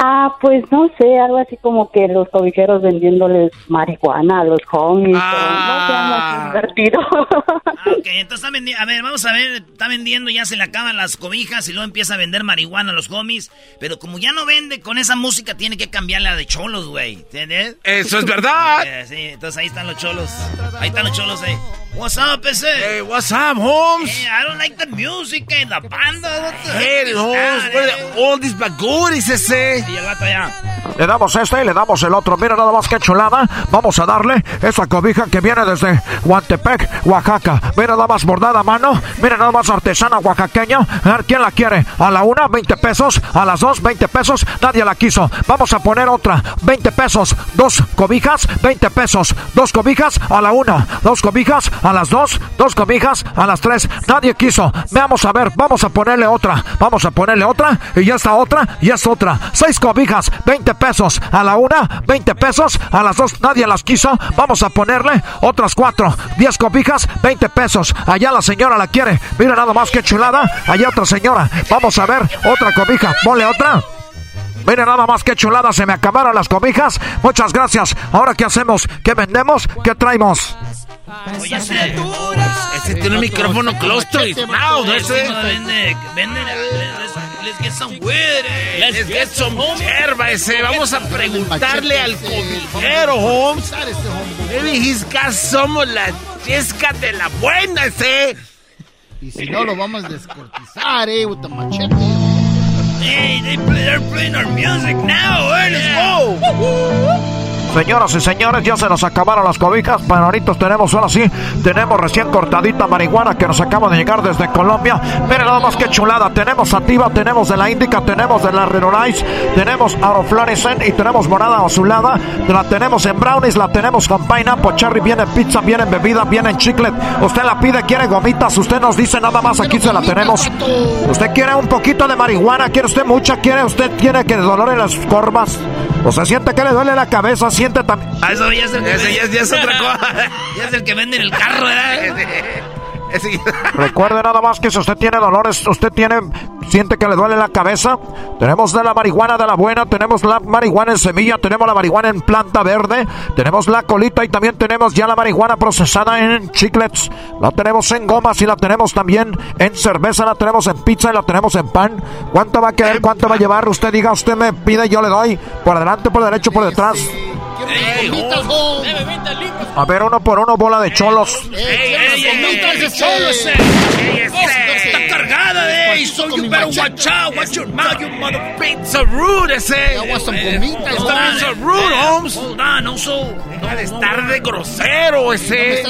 Ah, pues no sé, algo así como que los cobijeros vendiéndoles marihuana a los homies. o no divertido. Ah, ok, entonces está vendiendo. A ver, vamos a ver. Está vendiendo, ya se le acaban las cobijas y luego empieza a vender marihuana a los homies. Pero como ya no vende con esa música, tiene que cambiarla de cholos, güey. ¿Entiendes? Eso es verdad. Sí, entonces ahí están los cholos. Ahí están los cholos, eh. What's up, ese? Hey, what's up, Holmes? Hey, I don't like the music, eh, la banda. The Hey, Holmes, eh? the- all these baguris, ese. Y el vato allá. Le damos este y le damos el otro. Mira nada más que chulada. Vamos a darle esa cobija que viene desde Huantepec, Oaxaca. Mira nada más bordada a mano. Mira nada más artesana oaxaqueña. A ver quién la quiere. A la una, 20 pesos. A las dos, 20 pesos. Nadie la quiso. Vamos a poner otra. 20 pesos. Dos cobijas, 20 pesos. Dos cobijas a la una. Dos cobijas a las dos. Dos cobijas a las tres. Nadie quiso. Vamos a ver. Vamos a ponerle otra. Vamos a ponerle otra. Y ya está otra. Y es otra. Seis cobijas, 20 pesos. A la una, 20 pesos. A las dos, nadie las quiso. Vamos a ponerle otras cuatro. 10 cobijas, 20 pesos. Allá la señora la quiere. Mira nada más que chulada. Allá otra señora. Vamos a ver otra cobija. Ponle otra. Mira nada más que chulada, se me acabaron las cobijas. Muchas gracias. Ahora qué hacemos? ¿Qué vendemos? ¿Qué traemos? Oye, ese. Ese tiene un micrófono close to his mouth, No, ese. no vende. Vende. Let's, get some weed. eh. Let's get some hierba, ese. Vamos a preguntarle al cobijero, Holmes. Maybe he's got some la chesca de la buena, ese. Y si no, lo vamos a descortizar, eh, with the machete. Hey, they play, they're playing our music now. eh, Let's go. Señoras y señores, ya se nos acabaron las cobijas, ahorita tenemos, ahora sí, tenemos recién cortadita marihuana que nos acaba de llegar desde Colombia. Miren nada más que chulada, tenemos Sativa, tenemos de la Indica, tenemos de la Renolize, tenemos Aurofluorescent y tenemos morada azulada, la tenemos en brownies, la tenemos con pineapple, cherry, viene en pizza, viene en bebida, viene en chiclet. Usted la pide, quiere gomitas, usted nos dice nada más, aquí se la tenemos. Usted quiere un poquito de marihuana, quiere usted mucha, quiere usted, quiere que dolor en las corvas. O se siente que le duele la cabeza, siente también. Ah, eso ya es el que Ese ya, ya es otra cosa. ya es el que vende en el carro, ¿verdad? Recuerde nada más que si usted tiene dolores, usted tiene, siente que le duele la cabeza, tenemos de la marihuana de la buena, tenemos la marihuana en semilla, tenemos la marihuana en planta verde, tenemos la colita y también tenemos ya la marihuana procesada en chiclets, la tenemos en gomas y la tenemos también en cerveza, la tenemos en pizza y la tenemos en pan. ¿Cuánto va a querer? ¿Cuánto va a llevar? Usted diga, usted me pide, yo le doy, por adelante, por derecho, por detrás. A ver, uno por uno, bola de cholos. ¡Ey, ey, ey! ¡Cholos, eh! ¡Está cargada, eh! Better watch out, watch your mouth, you motherfucker. So rude ese. I want some gomitas. Bien so rude, Holmes. Hold on, no so... Deja de estar de grosero ese.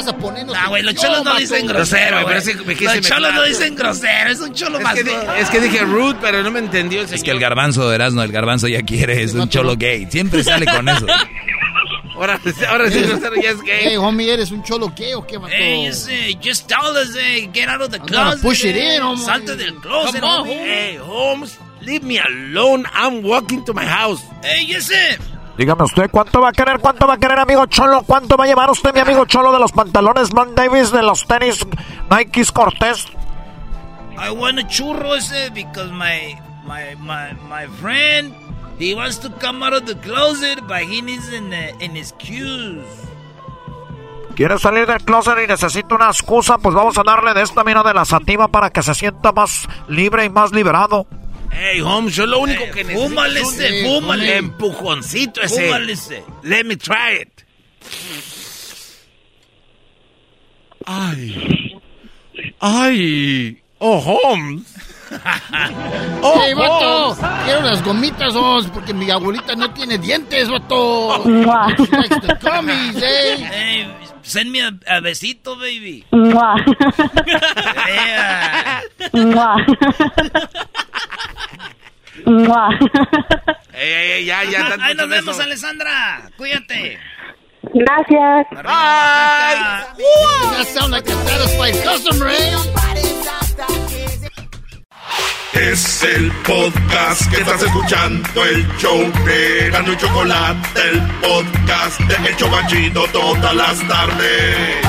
Ah, güey, los cholos no dicen grosero, pero güey. me Los cholos no dicen grosero, es un cholo más... es que dije rude, pero no me entendió el Es que el garbanzo de Erasmo, el garbanzo ya quiere, es un cholo gay. Siempre sale con eso. Ahora, ahora sí, grosero ya es gay. Hey, homie, ¿eres un cholo qué o qué, vato? Hey, just, eh, just tell us, eh, get out of the I'm closet. push it in, homie. Salte del closet, Come on, homie. Hey, Holmes, leave me alone. I'm walking to my house. Hey, yes, eh. Dígame usted, ¿cuánto va a querer? ¿Cuánto va a querer, amigo Cholo? ¿Cuánto va a llevar usted, mi amigo Cholo, de los pantalones Van Davis, de los tenis Nikes Cortés? I want a churro, ese, because my, my, my, my friend, he wants to come out of the closet, but he needs an, uh, an excuse. ¿Quiere salir del closet y necesita una excusa? Pues vamos a darle de esta mina de la sativa para que se sienta más libre y más liberado. Hey, Holmes, yo lo único que necesito fúmale es un ese, fúmale. empujoncito ese. Fúmale ese. Let me try it. Ay. Ay. Oh, Holmes. Oh, hey, vato, quiero unas gomitas, oh, porque mi abuelita no tiene dientes, vato. The gummies, eh. Hey, send me a, a besito, baby. Mua. Yeah. Mua. Mua. Ey, ey, ya, ya. tanto Ahí nos vemos. Alessandra. Cuídate. Gracias. Bye. That sound like a satisfied customer, eh? Es el podcast que estás escuchando, el show de Gano y Chocolate, el podcast de El Chocachito todas las tardes.